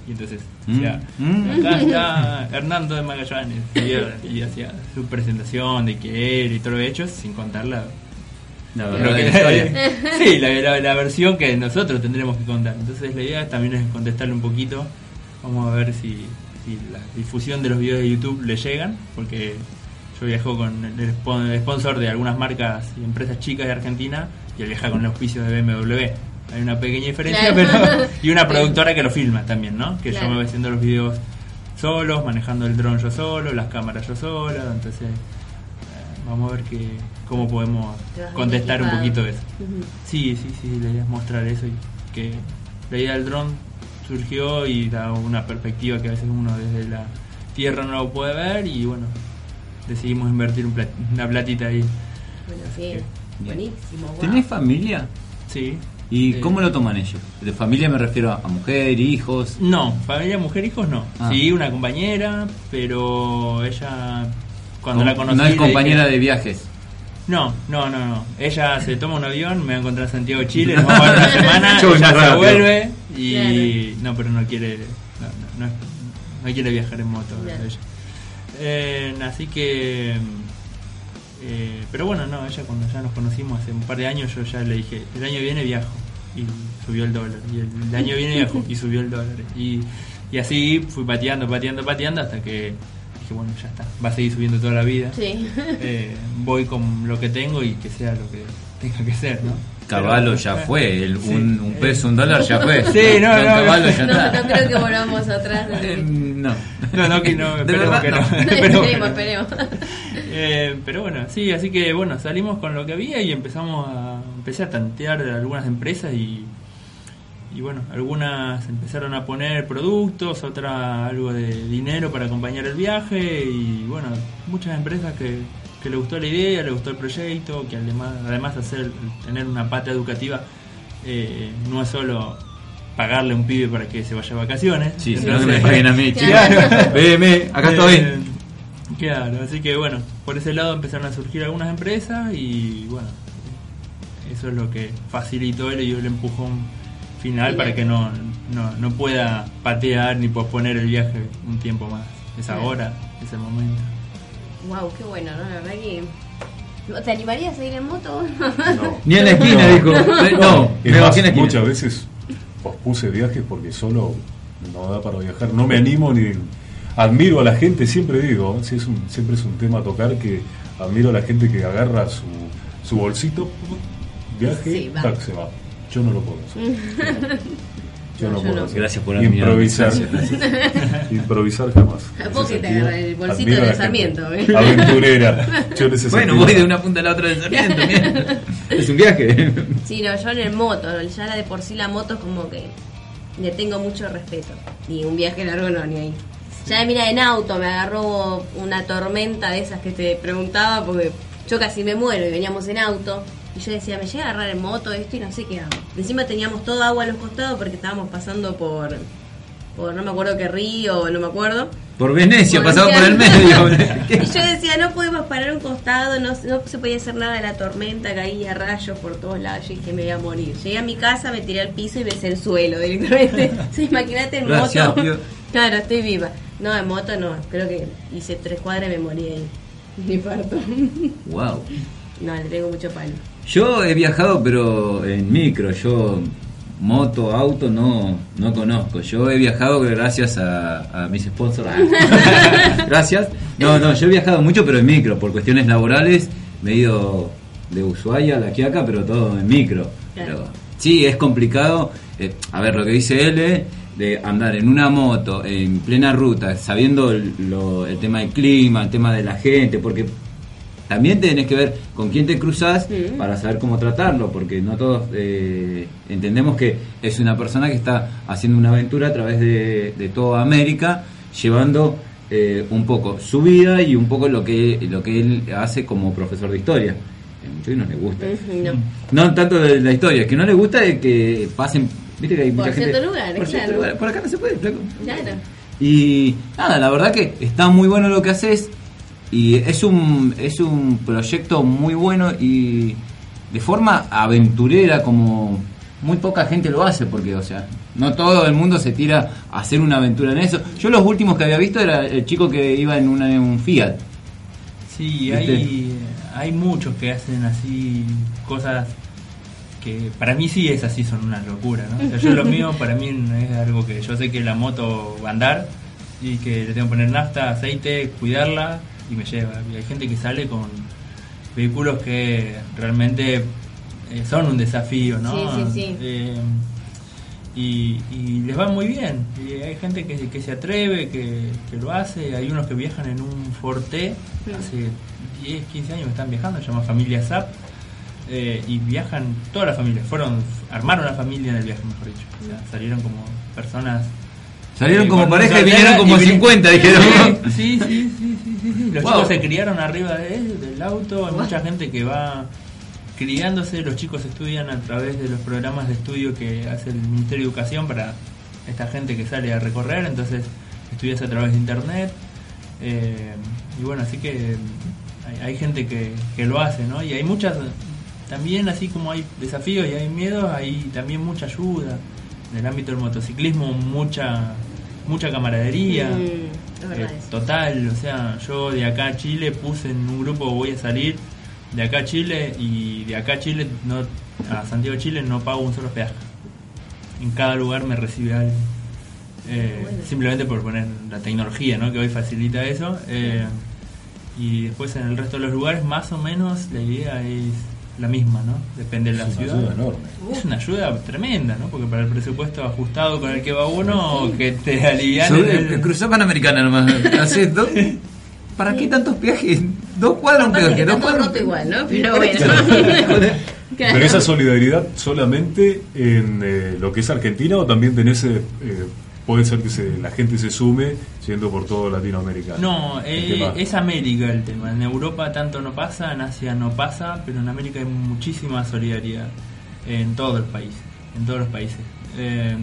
S5: Y entonces
S1: Mm.
S5: acá está Hernando de Magallanes, y, y hacía su presentación de que él y todo lo hecho, sin contar la,
S1: verdad
S5: que-
S1: la
S5: sí, la, versión que nosotros tendremos que contar. Entonces la idea también es contestarle un poquito. Vamos a ver si, si la difusión de los videos de YouTube le llegan, porque yo viajo con el sponsor de algunas marcas y empresas chicas de Argentina y él viaja con el auspicio de BMW. Hay una pequeña diferencia,
S4: Claro.
S5: pero y una productora que lo filma también, ¿no? Que yo me voy haciendo los videos solos, manejando el dron yo solo, las cámaras yo solo, entonces eh, vamos a ver que, cómo podemos contestar un poquito eso. Sí, sí, sí, la idea es mostrar eso y que la idea del dron surgió y da una perspectiva que a veces uno desde la tierra no lo puede ver y bueno, decidimos invertir un plat- una platita ahí.
S4: Bueno,
S5: que,
S4: Buenísimo. wow.
S1: ¿Tenés familia?
S5: Sí.
S1: ¿Y
S5: Eh,
S1: cómo lo toman ellos? De familia me refiero a mujer, hijos.
S5: No, familia, mujer, hijos no.
S1: Ah.
S5: Sí, una compañera, pero ella cuando
S1: Com-
S5: la conocí
S1: no es compañera
S5: dije-
S1: de viajes.
S5: No, no, no, no. Ella se toma un avión, me va a encontrar en Santiago de Chile, nos vamos a ver una semana,
S1: Yo
S5: ella se
S1: rápido.
S5: vuelve y no, pero no quiere, no, no, no es- no quiere viajar en moto. Ella. Eh, así que, eh, pero bueno, no, ella cuando ya nos conocimos hace un par de años, yo ya le dije, el año viene viajo y subió el dólar, y el, el año viene viajo. Y subió el dólar. Y, y así fui pateando, pateando, pateando hasta que dije, bueno, ya está, va a seguir subiendo toda la vida.
S4: Sí.
S5: eh, voy con lo que tengo y que sea lo que tenga que ser, ¿no?
S1: Caballo ya fue, el-
S5: Sí.
S1: un, un peso, un dólar ya fue.
S5: Sí, no, no,
S1: caballo
S5: no.
S1: ya
S4: No,
S1: está.
S4: no creo que volvamos atrás.
S1: Eh, no.
S5: No, no, que no,
S1: ¿De
S5: esperemos
S1: verdad?
S5: que no.
S1: No.
S5: Esperemos que no.
S4: esperemos, esperemos.
S5: Eh, pero bueno, sí, así que bueno, salimos con lo que había y empezamos a empecé a tantear de algunas empresas y y bueno, algunas empezaron a poner productos, otras algo de dinero para acompañar el viaje y bueno, muchas empresas que, que le gustó la idea, le gustó el proyecto, que además, además hacer tener una pata educativa eh, no es solo pagarle a un pibe para que se vaya de vacaciones.
S1: Sí, sino que me paguen a mí.
S5: Claro.
S1: Veme, acá
S5: Eh,
S1: estoy.
S5: Claro, así que bueno, por ese lado empezaron a surgir algunas empresas y bueno, eso es lo que facilitó él y dio el empujón final para que no, no, no pueda patear ni posponer el viaje un tiempo más. Es ahora, es el momento.
S4: Wow, qué bueno, ¿no? La verdad que. ¿No ¿Te animarías a ir en moto?
S2: No.
S1: Ni en la esquina,
S2: No.
S1: dijo. Eh, No,
S2: Es
S1: me
S2: más,
S1: bajé en la esquina.
S2: muchas veces pospuse viajes porque solo no da para viajar. No me animo ni admiro a la gente, siempre digo, ¿eh? Sí, es un- siempre es un tema a tocar que admiro a la gente que agarra su, su bolsito, viaje,
S4: Sí, va.
S2: tac, se va. Yo no lo puedo hacer. Yo no,
S4: yo
S2: puedo
S4: no.
S1: Gracias por
S2: improvisar.
S1: Gracias,
S2: Improvisar jamás.
S4: Vos que te el bolsito
S2: admiro
S4: de
S2: la
S4: Sarmiento. ¿eh?
S2: Aventurera. Yo
S1: Bueno,
S2: sentido-
S1: voy de una punta a la otra del Sarmiento. mira. Es un viaje.
S4: Sí, no, yo en el moto, ya la de por sí la moto es como que le tengo mucho respeto. Y un viaje largo no, ni ahí. Ya mira, en auto me agarró una tormenta de esas que te preguntaba porque yo casi me muero y veníamos en auto. Y yo decía, me llega a agarrar en moto esto y no sé qué hago. Encima teníamos todo agua a los costados porque estábamos pasando por, por no me acuerdo qué río, no me acuerdo.
S1: Por Venecia,
S4: Por
S1: pasaba por el medio.
S4: Y yo decía, no podemos parar un costado, no, no se podía hacer nada de la tormenta, caía rayos por todos lados, yo dije, me voy a morir. Llegué a mi casa, me tiré al piso y besé el suelo directamente. Sí, imagínate en
S1: Gracias,
S4: moto. Claro, estoy viva. No, en moto no, creo que hice tres cuadras y me morí ahí. Mi parto.
S1: Wow.
S4: No, le tengo mucho palo.
S1: Yo he viajado, pero en micro. Yo, moto, auto, no, no conozco. Yo he viajado gracias a, a mis sponsors. gracias. No, no, yo he viajado mucho, pero en micro. Por cuestiones laborales me he ido de Ushuaia a La Quiaca, pero todo en micro. Pero sí, es complicado. Eh, a ver, lo que dice él, de andar en una moto en plena ruta, sabiendo el, lo- el tema del clima, el tema de la gente, porque también tenés que ver con quién te cruzas
S4: Sí.
S1: para saber cómo tratarlo, porque no todos eh, entendemos que es una persona que está haciendo una aventura a través de, de toda América, llevando eh, un poco su vida y un poco lo que, lo que él hace como profesor de historia. Muchos no les gusta.
S4: No.
S1: No tanto de la historia, que no les gusta de que pasen. Viste que hay
S4: Por
S1: mucha gente.
S4: ciertos lugares,
S1: por
S4: claro.
S1: lugares. Por acá no se puede, flaco.
S4: Claro.
S1: Y nada, la verdad que está muy bueno lo que haces y es un es un proyecto muy bueno y de forma aventurera como muy poca gente lo hace porque o sea, no todo el mundo se tira a hacer una aventura en eso. Yo los últimos que había visto era el chico que iba en, una, en un Fiat.
S5: Sí,
S1: ¿Viste?
S5: hay, hay muchos que hacen así cosas que para mí sí es así, son una locura, ¿no? O sea, yo lo mío para mí no es algo que yo sé que la moto va a andar y que le tengo que poner nafta, aceite, cuidarla y me lleva. Y hay gente que sale con vehículos que realmente eh, son un desafío, ¿no?
S4: Sí, sí, sí.
S5: Eh, y, y les va muy bien. Y hay gente que, que se atreve, que, que lo hace. Hay unos que viajan en un Forte, hace 10, 15 años están viajando, se llama Familia Zap. eh, y viajan toda la familia. Fueron, armaron una familia en el viaje, mejor dicho. O sea, salieron como personas.
S1: Salieron
S5: eh,
S1: como pareja y vinieron como
S5: y vin-
S1: 50, dijeron.
S5: Sí, sí, sí, sí, sí, sí, sí. Los
S1: Wow.
S5: chicos se criaron arriba de él, del auto. Hay mucha gente que va criándose. Los chicos estudian a través de los programas de estudio que hace el Ministerio de Educación para esta gente que sale a recorrer. Entonces, estudias a través de internet. Eh, y bueno, así que hay, hay gente que, que lo hace, ¿no? Y hay muchas. También, así como hay desafíos y hay miedos, hay también mucha ayuda. En el ámbito del motociclismo, mucha mucha camaradería.
S4: Mm,
S5: Eh, total, o sea, yo de acá a Chile puse en un grupo voy a salir de acá a Chile y de acá a Chile no a Santiago Chile no pago un solo peaje. En cada lugar me recibe alguien. Eh,
S4: Bueno.
S5: Simplemente por poner la tecnología, ¿no? Que hoy facilita eso. Eh, y después en el resto de los lugares más o menos la idea es la misma, ¿no? Depende de la
S2: Es una
S5: ciudad.
S2: ayuda enorme.
S5: Es una ayuda tremenda, ¿no? Porque para el presupuesto ajustado con el que va uno, que te alivian
S1: Sobre- el cruzó Panamericana nomás. Haces dos- ¿Para qué tantos viajes? Dos cuadras un
S4: Aparte
S1: peaje,
S4: está
S1: dos
S4: roto igual, ¿no? Pero bueno. Claro.
S2: Pero esa solidaridad solamente en eh, lo que es Argentina o también tenés, eh, eh, puede ser que se- la gente se sume yendo por todo Latinoamérica.
S5: No, eh, es América el tema. En Europa tanto no pasa, en Asia no pasa, pero en América hay muchísima solidaridad en todo el país, en todos los países. Eh,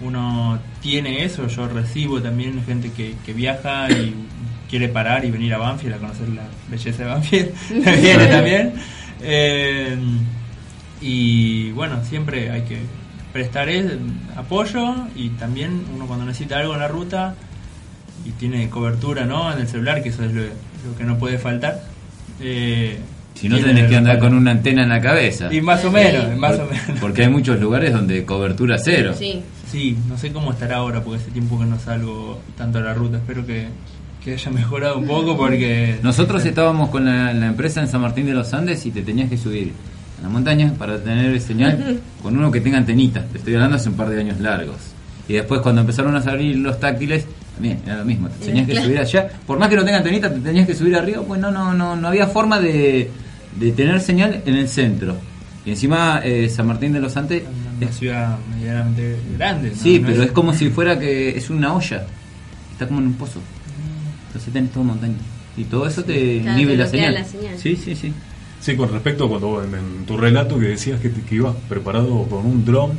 S5: uno tiene eso, yo recibo también gente que, que viaja y quiere parar y venir a Banfield a conocer la belleza de Banfield. Viene también. Eh, y bueno, siempre hay que prestar el apoyo y también uno cuando necesita algo en la ruta y tiene cobertura ¿no? en el celular, que eso es lo, lo que no puede faltar. eh,
S1: Si no tenés que andar con una antena en la cabeza.
S5: Y más o menos, más o menos.
S1: Porque hay muchos lugares donde cobertura cero.
S4: Sí.
S5: Sí, no sé cómo estará ahora, porque hace tiempo que no salgo tanto a la ruta. Espero que, que haya mejorado un poco, porque.
S1: Nosotros estábamos con la, la empresa en San Martín de los Andes y te tenías que subir a la montaña para tener señal con uno que tenga antenita. Te estoy hablando hace un par de años largos. Y después cuando empezaron a salir los táctiles, también era lo mismo. Te tenías que
S4: Claro.
S1: subir allá. Por más que no tenga antenita, te tenías que subir arriba, pues no, no, no, no había forma de, de tener señal en el centro. Y encima eh, San Martín de los Andes
S5: Una ciudad medianamente grande. ¿no?
S1: Sí,
S5: No
S1: pero es como si fuera que es una olla. Está como en un pozo. Entonces tenés todo montaña. Y todo eso te
S4: Claro,
S1: la señal.
S4: la señal.
S1: Sí, sí, sí.
S2: Sí, con respecto a cuando en, tu relato que decías que, ibas preparado con un dron,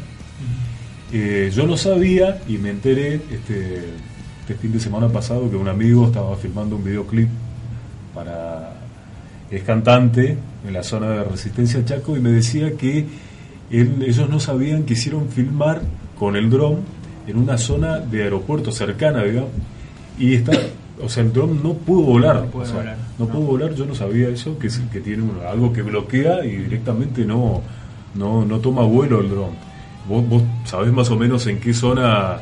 S2: eh, yo no sabía y me enteré este, este fin de semana pasado que un amigo estaba filmando un videoclip para es cantante en la zona de Resistencia Chaco y me decía que ellos no sabían que hicieron filmar con el dron en una zona de aeropuerto cercana, digamos, y está, o sea, el dron no pudo volar,
S5: No puede
S2: o sea,
S5: volar,
S2: no
S5: no.
S2: pudo volar, yo no sabía eso, que, es- que tiene algo que bloquea y directamente no, no, no toma vuelo el dron. ¿Vos, vos sabés más o menos en qué zona...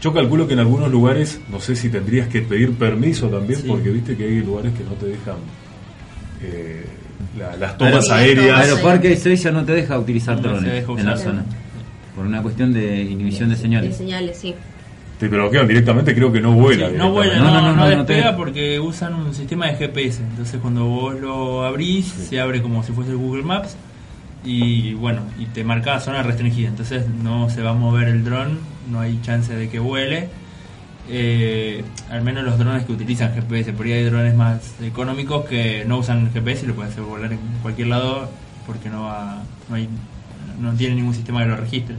S2: Yo calculo que en algunos lugares, no sé si tendrías que pedir permiso también,
S5: Sí.
S2: porque viste que hay lugares que no te dejan eh, la- las tomas aéreas.
S1: Aeroparque 6 ya no te deja utilizar
S5: No
S1: drones
S5: deja
S1: en la zona. Por una cuestión de inhibición de
S4: De
S1: señales.
S4: señales, sí.
S2: Te bloquean directamente, creo que no vuela.
S5: Sí, no vuela, no,
S1: No,
S5: no,
S1: no, no, no te-
S5: despega porque usan un sistema de GPS. Entonces cuando vos lo abrís, se abre como si fuese el Google Maps y bueno, y te marca zona restringida. Entonces no se va a mover el dron, no hay chance de que vuele. eh, al menos los drones que utilizan GPS, por ahí hay drones más económicos que no usan GPS y lo pueden hacer volar en cualquier lado porque no va, no hay, no tiene ningún sistema que lo registre.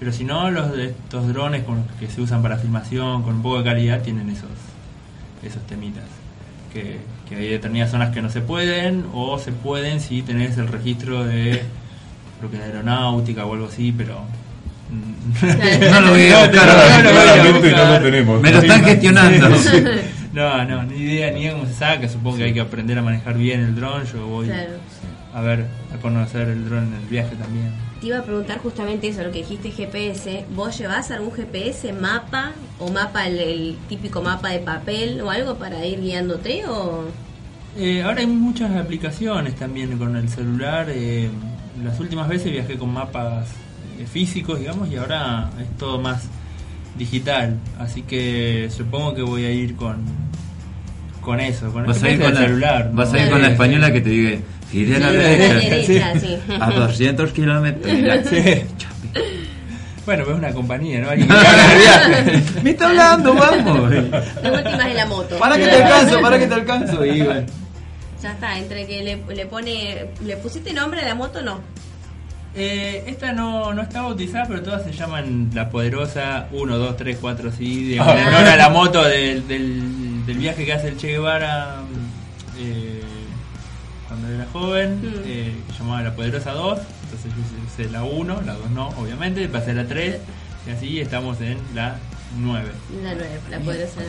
S5: Pero si no, los de estos drones con los que se usan para filmación con un poco de calidad tienen esos, esos temitas. Que, que hay determinadas zonas que no se pueden o se pueden si tenés el registro de creo que de aeronáutica o algo así, pero
S1: No lo voy a buscar
S5: no lo
S2: tenemos.
S1: Me lo están gestionando.
S5: No, no, ni idea ni idea cómo se saca. Supongo que hay que aprender a manejar bien el dron. Yo voy
S4: Claro.
S5: a ver, a conocer el dron en el viaje también.
S4: Te iba a preguntar justamente eso, lo que dijiste GPS. ¿Vos llevás algún GPS, mapa o mapa, el, el típico mapa de papel o algo para ir guiándote o...?
S5: Eh, ahora hay muchas aplicaciones también con el celular. eh, las últimas veces viajé con mapas eh, físicos, digamos, y ahora es todo más digital. Así que supongo que voy a ir con con eso, con el
S1: Vas a ir con
S5: del
S1: la,
S5: celular.
S1: vas
S5: ¿no?
S1: a ir con la
S5: Sí,
S1: española que te diga, gire a la derecha.
S4: sí.
S1: A 200 kilómetros.
S5: Sí. Bueno, pues es una compañía, ¿no? Alguien que.
S1: Me está hablando, vamos.
S4: La última es la moto.
S1: Para que te alcanzo, para que te alcanzo. Y bueno.
S4: Ya está, entre que le, le pone... ¿Le pusiste nombre a la moto no?
S5: Eh, esta no, no está bautizada, pero todas se llaman La Poderosa 1, 2, 3, 4, sí, de en honor a la moto del, del, del viaje que hace el Che Guevara eh, cuando era joven,
S4: Mm.
S5: eh, que llamaba La Poderosa 2, entonces yo hice la 1, la 2 no, obviamente, pasé a la 3, y así estamos en la 9.
S4: La nueve, la poderosa.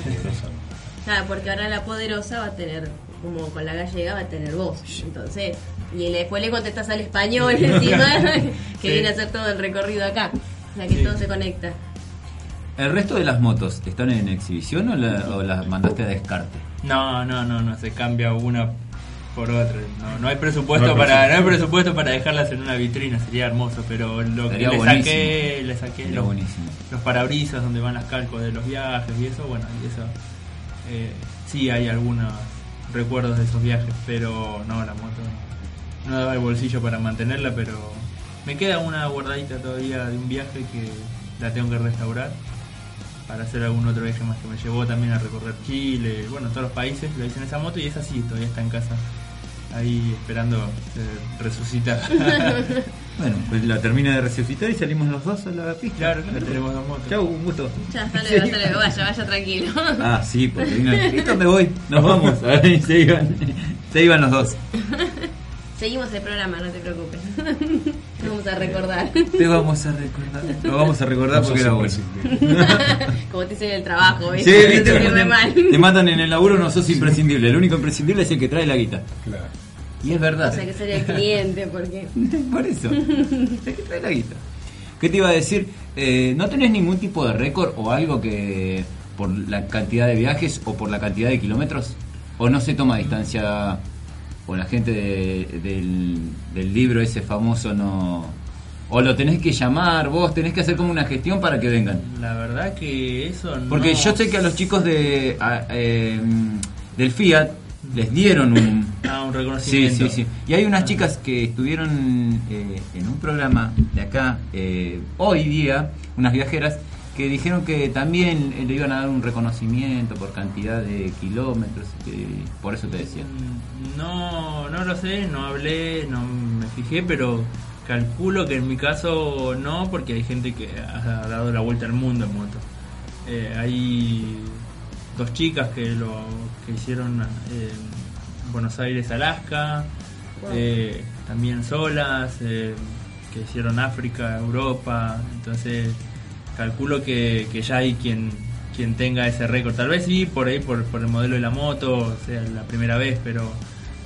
S4: Claro, porque ahora la poderosa va a tener, como con la gallega, va a tener voz. Entonces, y después le contestas al español encima, que
S5: Sí.
S4: viene a hacer todo el recorrido acá. O sea que
S5: Sí.
S4: todo se conecta.
S1: ¿El resto de las motos están en exhibición o, la- o las mandaste a descarte?
S5: No, no, no, no, se cambia una por otra. No, no hay presupuesto
S2: No hay
S5: para, no hay
S2: presupuesto.
S5: para dejarlas en una vitrina, sería hermoso, pero lo que le
S1: buenísimo.
S5: saqué, le saqué los, los parabrisas donde van las calcos de los viajes y eso, bueno, y eso eh, sí hay algunos recuerdos de esos viajes, pero no, la moto no daba el bolsillo para mantenerla, pero me queda una guardadita todavía de un viaje que la tengo que restaurar para hacer algún otro viaje más que me llevó también a recorrer Chile, bueno, todos los países lo hice en esa moto y esa sí, todavía está en casa, ahí esperando ser resucitada.
S1: Bueno, pues la termina de resucitar y salimos los dos a la pista.
S5: claro, ya tenemos dos motos.
S1: Chau, un gusto.
S4: Ya, hasta luego, hasta luego. Vaya, vaya tranquilo.
S1: Ah, sí, porque vino ¿Y dónde voy? Nos vamos. Ahí se iban, se iban los dos.
S4: Seguimos el programa, no te preocupes. Te vamos a recordar.
S1: Te vamos a recordar. Lo vamos a recordar porque era bueno.
S4: Como te dicen en el trabajo,
S1: Sí,
S4: ¿viste?
S1: viste,
S4: Te re mal.
S1: te, te matan en el laburo, no sos imprescindible. El único imprescindible es el que trae la guita.
S2: Claro.
S1: Y es verdad.
S4: O sea que sería el cliente, porque...
S1: Por eso. El que trae la guita. ¿Qué te iba a decir? Eh, ¿No tenés ningún tipo de récord o algo que por la cantidad de viajes o por la cantidad de kilómetros? ¿O no se toma distancia o la gente de- del, del libro ese famoso no... O lo tenés que llamar vos, tenés que hacer como una gestión para que vengan?
S5: La verdad que eso no...
S1: Porque yo sé que a los chicos de a- eh, del Fiat les dieron un...
S5: Ah, un
S1: Sí,
S5: reconocimiento.
S1: sí, sí. Y hay unas chicas que estuvieron eh, en un programa de acá eh, hoy día, unas viajeras, que dijeron que también eh, le iban a dar un reconocimiento por cantidad de kilómetros, que por eso te decía.
S5: Mm, No, no lo sé, no hablé, no me fijé, pero calculo que en mi caso no, porque hay gente que ha dado la vuelta al mundo en moto. Eh, hay dos chicas que lo que hicieron eh, Buenos Aires, Alaska,
S4: Wow.
S5: eh, también solas, eh, que hicieron África, Europa, entonces calculo que, que ya hay quien quien tenga ese récord. Tal vez sí, por ahí, por, por el modelo de la moto, o sea, la primera vez, pero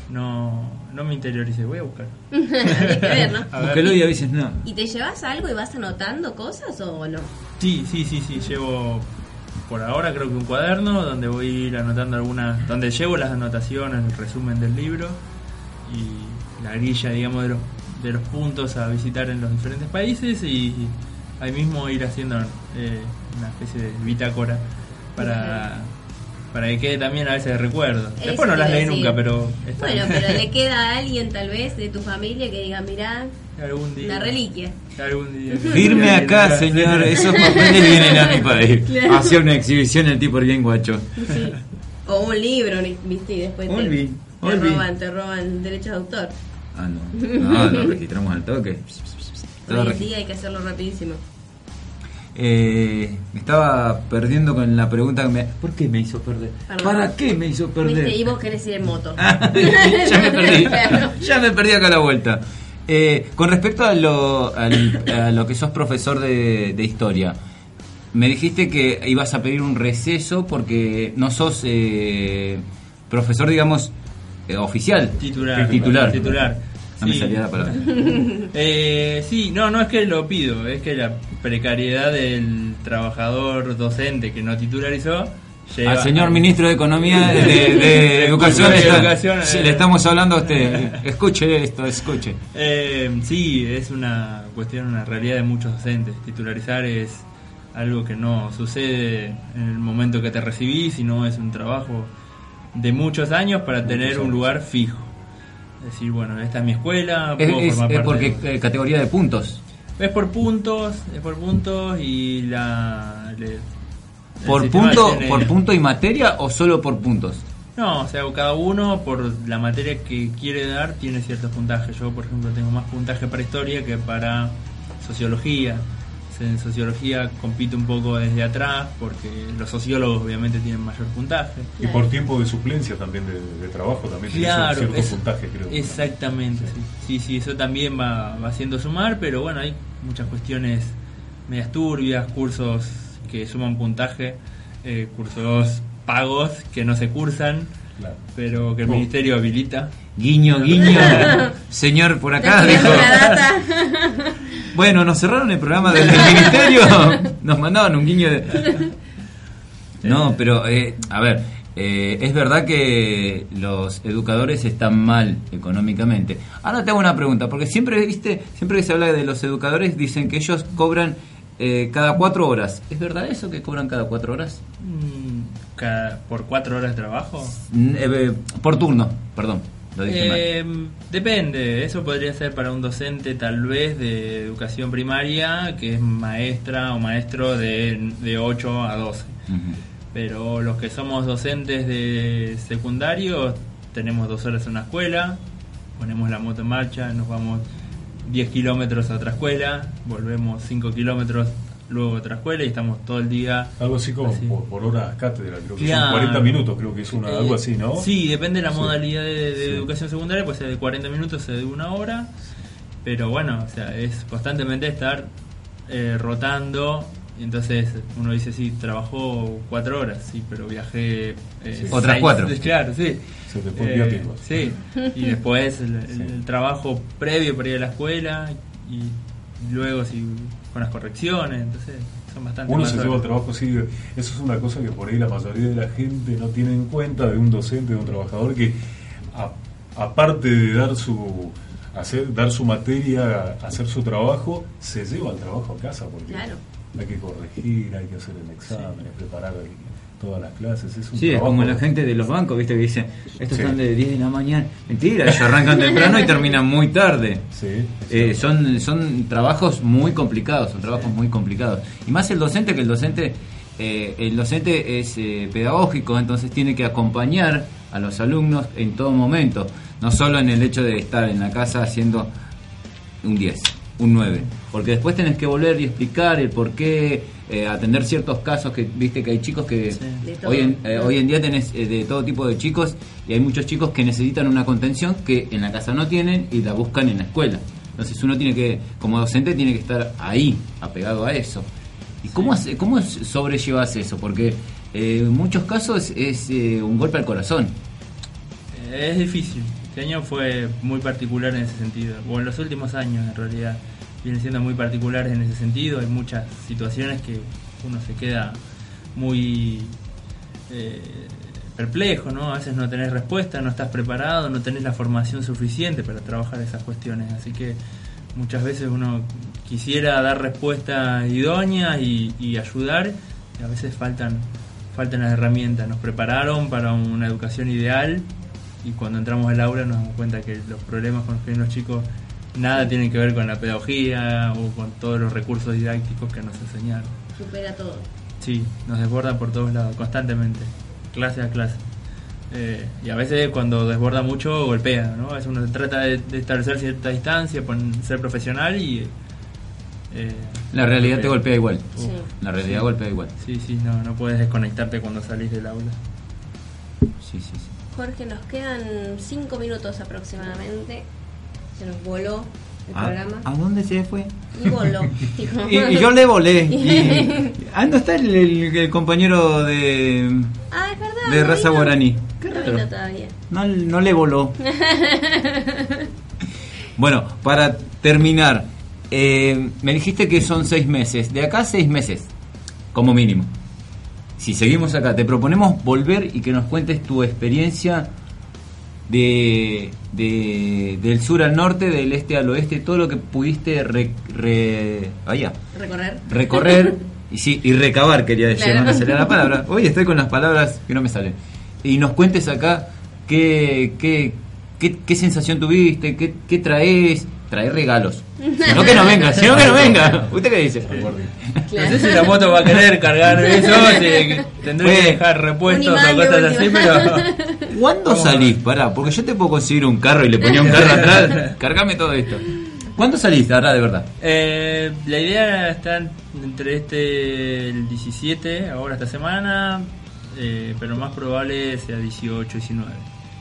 S5: no, no me interioricé. Voy a buscar.
S4: Hay que ver, ¿no?
S5: A ver.
S1: Y avises, no.
S4: ¿Y te llevas algo y vas anotando cosas o no?
S5: Sí, sí, sí, sí, llevo por ahora creo que un cuaderno donde voy a ir anotando algunas, donde llevo las anotaciones, el resumen del libro y la grilla, digamos, de los, de los puntos a visitar en los diferentes países y ahí mismo ir haciendo eh, una especie de bitácora para, para que quede también a veces de recuerdo.
S4: Eso
S5: Después no las leí
S4: decir.
S5: nunca, pero está
S4: Bueno, pero le queda a alguien tal vez de tu familia que diga, mirá,
S5: algún día.
S4: una reliquia.
S5: Algún día.
S1: Firme acá, señor. Esos papeles vienen a para ir.
S4: Claro.
S1: Hacia una exhibición el tipo bien guacho.
S4: Sí. O un libro, viste, y después te,
S1: Olvi,
S4: te roban, te roban derechos de autor.
S1: Ah, no. No, lo registramos al toque. Todo
S4: Hoy en día hay que hacerlo rapidísimo.
S1: Eh, me estaba perdiendo con la pregunta que me... ¿Por qué me hizo perder?
S4: Perdón.
S1: ¿Para qué me hizo perder?
S4: Viste, y vos querés ir en moto.
S1: ya me perdí. Ya me perdí acá la vuelta. Eh, con respecto a lo, al- a lo que sos profesor de, de historia, me dijiste que ibas a pedir un receso porque no sos eh, profesor, digamos, eh, oficial.
S5: Titular.
S1: Titular.
S5: Titular.
S1: No me
S5: Sí.
S1: salía la palabra.
S5: Eh, sí, no, no es que lo pido, es que la precariedad del trabajador docente que no titularizó lleva
S1: Al señor ministro de Economía, de, de Educación,
S5: De Educación, eh.
S1: le estamos hablando a usted. Escuche esto, escuche.
S5: Eh, sí, es una cuestión, una realidad de muchos docentes. Titularizar es algo que no sucede en el momento que te recibís, sino es un trabajo de muchos años para tener un lugar fijo. Decir, bueno, esta es mi escuela,
S1: Es,
S5: puedo
S1: es-
S5: formar
S1: es
S5: parte
S1: porque
S5: de-
S1: eh, categoría de puntos.
S5: Es por puntos, es por puntos y la... le-
S1: ¿Por punto, ¿Por punto y materia o solo por puntos?
S5: No, o sea, cada uno por la materia que quiere dar tiene ciertos puntajes. Yo, por ejemplo, tengo más puntaje para historia que para sociología. En sociología compite un poco desde atrás porque los sociólogos obviamente tienen mayor puntaje.
S2: Y por tiempo de suplencia también de, de trabajo también
S5: Claro,
S2: cierto
S5: es-
S2: puntaje, creo.
S5: exactamente, sí. sí, sí, eso también va, va haciendo sumar, pero bueno, hay muchas cuestiones medias turbias, cursos que suman puntaje, eh, cursos pagos que no se cursan,
S2: Claro.
S5: pero que el
S2: Oh.
S5: ministerio habilita.
S1: Guiño, guiño. Señor por acá dijo. Bueno, nos cerraron el programa del, del ministerio. Nos mandaban un guiño de. No, pero, eh, a ver, eh, es verdad que los educadores están mal económicamente. Ahora te hago una pregunta, porque siempre, viste, siempre que se habla de los educadores, dicen que ellos cobran eh, cada cuatro horas. ¿Es verdad eso que cobran cada cuatro horas?
S5: Mm, cada- ¿Por cuatro horas de trabajo?
S1: Mm, eh, eh, por turno, perdón, lo dije mal.
S5: Eh, depende, eso podría ser para un docente tal vez de educación primaria que es maestra o maestro de, de 8 a 12.
S1: Ujú.
S5: Pero los que somos docentes de secundario tenemos dos horas en una escuela, ponemos la moto en marcha, nos vamos 10 kilómetros a otra escuela, volvemos 5 kilómetros luego otra escuela y estamos todo el día...
S2: Algo así como
S5: Así.
S2: Por, por hora cátedra, creo que
S5: Claro.
S2: son 40 minutos, creo que es una,
S5: Eh,
S2: algo así, ¿no?
S5: Sí, depende de la
S2: Sí.
S5: modalidad de, de
S2: Sí.
S5: educación secundaria, puede ser de 40 minutos, sea de una hora, pero bueno, o sea, es constantemente estar eh, rotando, y entonces uno dice, sí, trabajó cuatro horas, sí, pero viajé... eh,
S2: Sí.
S1: Otras cuatro.
S5: Claro, sí.
S2: Se te fue viático.
S5: Sí, y después el, el- el trabajo previo para ir a la escuela y luego si con las correcciones, entonces son bastante
S2: Uno se lleva el trabajo así, eso es una cosa que por ahí la mayoría de la gente no tiene en cuenta de un docente, de un trabajador que a- aparte de dar su hacer dar su materia, hacer su trabajo, se lleva el trabajo a casa porque
S4: Claro.
S2: hay que corregir, hay que hacer el examen, preparar el- todas las clases, es un
S1: Sí, es como la gente de los bancos, viste, que dicen, estos
S2: Sí.
S1: están de 10 de la mañana. Mentira, ellos arrancan temprano y terminan muy tarde.
S2: Sí,
S1: Eh, son, son trabajos muy complicados, son trabajos muy complicados. Y más el docente, que el docente, eh, el docente es eh, pedagógico, entonces tiene que acompañar a los alumnos en todo momento, no solo en el hecho de estar en la casa haciendo un 10, un 9, porque después tenés que volver y explicar el por qué, eh, atender ciertos casos que viste que hay chicos que
S5: Sí.
S1: Hoy en, eh, hoy en día tenés eh, de todo tipo de chicos y hay muchos chicos que necesitan una contención que en la casa no tienen y la buscan en la escuela. Entonces uno tiene que, como docente, tiene que estar ahí, apegado a eso. ¿Y cómo, hace- cómo sobrellevas eso? Porque eh, en muchos casos es eh, un golpe al corazón.
S5: Es difícil. Este año fue muy particular en ese sentido. O en los últimos años, en realidad, vienen siendo muy particulares en ese sentido. Hay muchas situaciones que uno se queda muy eh, perplejo, ¿no? A veces no tenés respuesta, no estás preparado, no tenés la formación suficiente para trabajar esas cuestiones. Así que muchas veces uno quisiera dar respuesta idónea y, y ayudar, y a veces faltan faltan las herramientas. Nos prepararon para una educación ideal y cuando entramos al aula nos damos cuenta que los problemas con los que vienen los chicos nada tienen que ver con la pedagogía o con todos los recursos didácticos que nos enseñaron.
S4: Supera todo.
S5: Sí, nos desbordan por todos lados, constantemente, clase a clase. Eh, y a veces cuando desborda mucho golpea, ¿no? A veces uno trata de, de establecer cierta distancia, pon- ser profesional y... eh,
S1: La realidad te golpea igual.
S4: Sí.
S1: La realidad golpea igual.
S5: Sí, sí, no, no puedes desconectarte cuando salís del aula.
S1: Sí, sí, sí.
S4: Jorge, nos quedan cinco minutos aproximadamente. Se nos voló el
S1: ¿A,
S4: programa.
S1: ¿A dónde se fue?
S4: Y voló.
S1: Y, y yo le volé. Y- ah, no está el, el- el compañero de,
S4: Ah, es verdad.
S1: de
S4: no
S1: raza
S4: vino.
S1: guaraní. Qué
S4: No
S1: raro.
S4: vino todavía.
S1: No, no le voló. Bueno, para terminar, eh, me dijiste que son seis meses. De acá seis meses, como mínimo. Si seguimos acá, te proponemos volver y que nos cuentes tu experiencia de, de- del sur al norte, del este al oeste, todo lo que pudiste re, re- vaya,
S4: Recorrer.
S1: recorrer y sí y recabar quería decir
S4: Claro.
S1: no me salía la palabra hoy estoy con las palabras que no me salen y nos cuentes acá qué qué, qué, qué sensación tuviste qué, qué traes traer regalos no que no venga sino que no venga usted qué dice
S5: No sé si la moto va a querer cargar eso, si tendré que dejar repuestos o cosas así, pero...
S1: ¿Cuándo
S5: Vamos
S1: salís? Pará, porque yo te puedo conseguir un carro y le ponía un carro atrás. Cargame todo esto. ¿Cuándo salís, ahora de verdad?
S5: Eh, la idea está entre este el 17, ahora esta semana, eh, pero más probable sea 18, 19.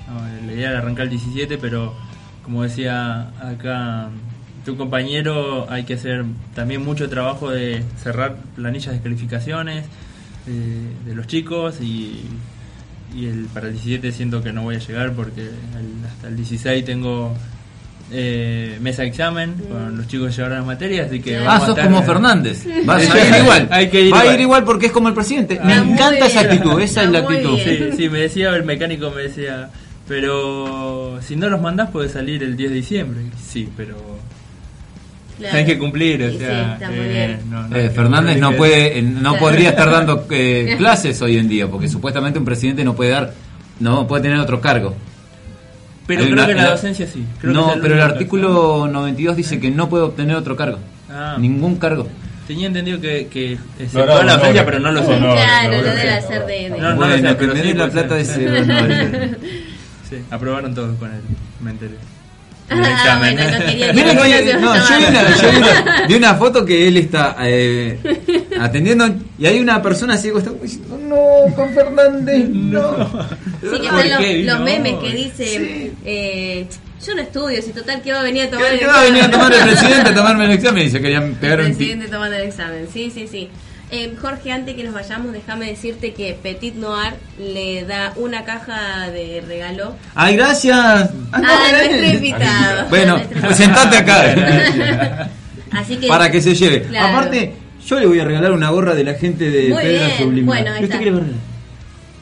S5: No, la idea era arrancar el 17, pero como decía acá tu compañero, hay que hacer también mucho trabajo de cerrar planillas de calificaciones eh, de los chicos y, y el, para el 17 siento que no voy a llegar porque el- hasta el 16 tengo eh, mesa de examen con los chicos que llevaron las materias, así que
S1: Ah,
S5: vamos a
S1: sos
S5: estar-
S1: como Fernández. Vas a ir igual.
S5: Hay que ir
S1: Va a ir igual porque es como el presidente. Me
S4: Ah, muy
S1: encanta esa actitud. Esa es la
S4: muy
S1: actitud.
S5: Sí, sí, me decía el mecánico, me decía, pero si no los mandás puede salir el 10 de diciembre. Sí, pero
S4: Claro.
S5: hay que cumplir, o
S4: Sí, sí,
S5: sea,
S4: está muy
S5: eh,
S4: bien.
S5: no, no
S1: Eh,
S5: hay que
S1: Fernández no puede, eh, no
S4: Claro.
S1: podría estar dando eh, clases hoy en día, porque supuestamente un presidente no puede dar, no puede tener otro cargo.
S5: Pero
S1: Hay
S5: creo
S1: una-
S5: que la
S1: la-
S5: docencia sí. creo
S1: no,
S5: es
S1: pero el artículo 92 dice que no puede obtener otro cargo.
S5: Ah.
S1: Ningún cargo.
S5: Tenía entendido que, que
S2: No,
S5: exceptuó
S2: no,
S5: la
S2: no,
S5: docencia,
S2: no.
S5: pero no lo
S2: No,
S5: sé.
S2: no.
S4: claro,
S2: no,
S4: lo
S2: no,
S4: debe
S2: no.
S4: hacer de. de-
S5: No, no
S1: bueno,
S5: pero sí
S1: la plata de
S5: ser.
S1: ese. no,
S5: Sí, aprobaron todos con él, me enteré. En
S4: Ah,
S5: el examen.
S4: bueno, no quería que no
S1: yo vi una, yo vi una- vi una foto que él está eh, atendiendo y hay una persona así que está diciendo, no, con Fernández, no.
S4: Sí, que
S5: ¿Por
S4: están los,
S5: qué?
S4: los
S5: No.
S4: memes que dicen, eh, yo no estudio, si total que va a venir a tomar
S1: ¿Qué
S4: el
S1: qué va a venir a
S4: examen?
S1: tomar el presidente a tomarme el examen? Y se querían
S4: El
S1: pegar un ti-
S4: presidente tomando el examen, sí, sí, sí. Eh, Jorge, antes que nos vayamos, déjame decirte que Petit Noir le da una caja de regalo
S1: Ay, gracias.
S4: a
S1: Ah,
S4: nuestro invitado.
S1: Bueno,
S4: A
S1: pues sentate acá.
S4: Así que,
S1: Para que se lleve.
S4: Claro.
S1: Aparte, yo le voy a regalar una gorra de la gente de
S4: Muy
S1: Pedra
S4: bien. Bueno,
S1: ¿Y usted qué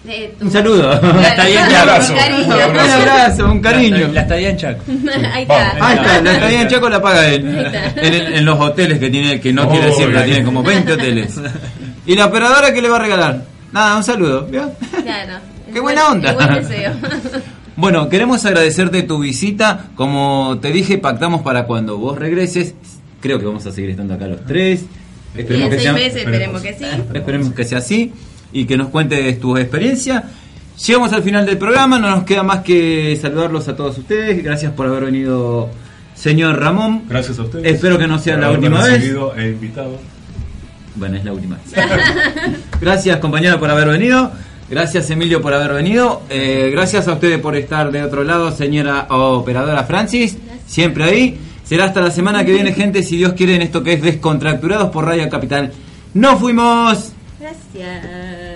S4: eh,
S1: Un saludo.
S4: Claro,
S5: Está bien,
S4: un
S5: un
S2: abrazo. Un
S1: Un abrazo, un cariño.
S5: La estadía en Chaco.
S4: Ahí está.
S1: Ah, está, la estadía en Chaco la paga él.
S4: Ahí.
S1: En, el- en los hoteles que tiene, que no
S2: Oh,
S1: quiere decir, pero
S2: bien.
S1: tiene como 20 hoteles. ¿Y la operadora qué le va a regalar? Nada, un saludo. ¿vio?
S4: Claro.
S1: Qué buena onda.
S4: Buen deseo.
S1: Bueno, queremos agradecerte tu visita. Como te dije, pactamos para cuando vos regreses. Creo que vamos a seguir estando acá los tres. Esperemos
S4: en
S1: que
S4: seis
S1: sea,
S4: meses esperemos que sí.
S1: esperemos que sea así y que nos cuentes tu experiencia. Llegamos al final del programa, no nos queda más que saludarlos a todos ustedes. Gracias por haber venido, señor Ramón.
S2: Gracias a ustedes.
S1: Espero que no sea
S2: por
S1: la última vez.
S2: E invitado.
S1: Bueno, es la última. gracias, compañero, por haber venido. Gracias, Emilio, por haber venido. Eh, gracias a ustedes por estar de otro lado, señora operadora Francis. Siempre ahí. Será hasta la semana que viene, gente, si Dios quiere, en esto que es Descontracturados por Radio Capital. ¡Nos fuimos!
S4: Gracias.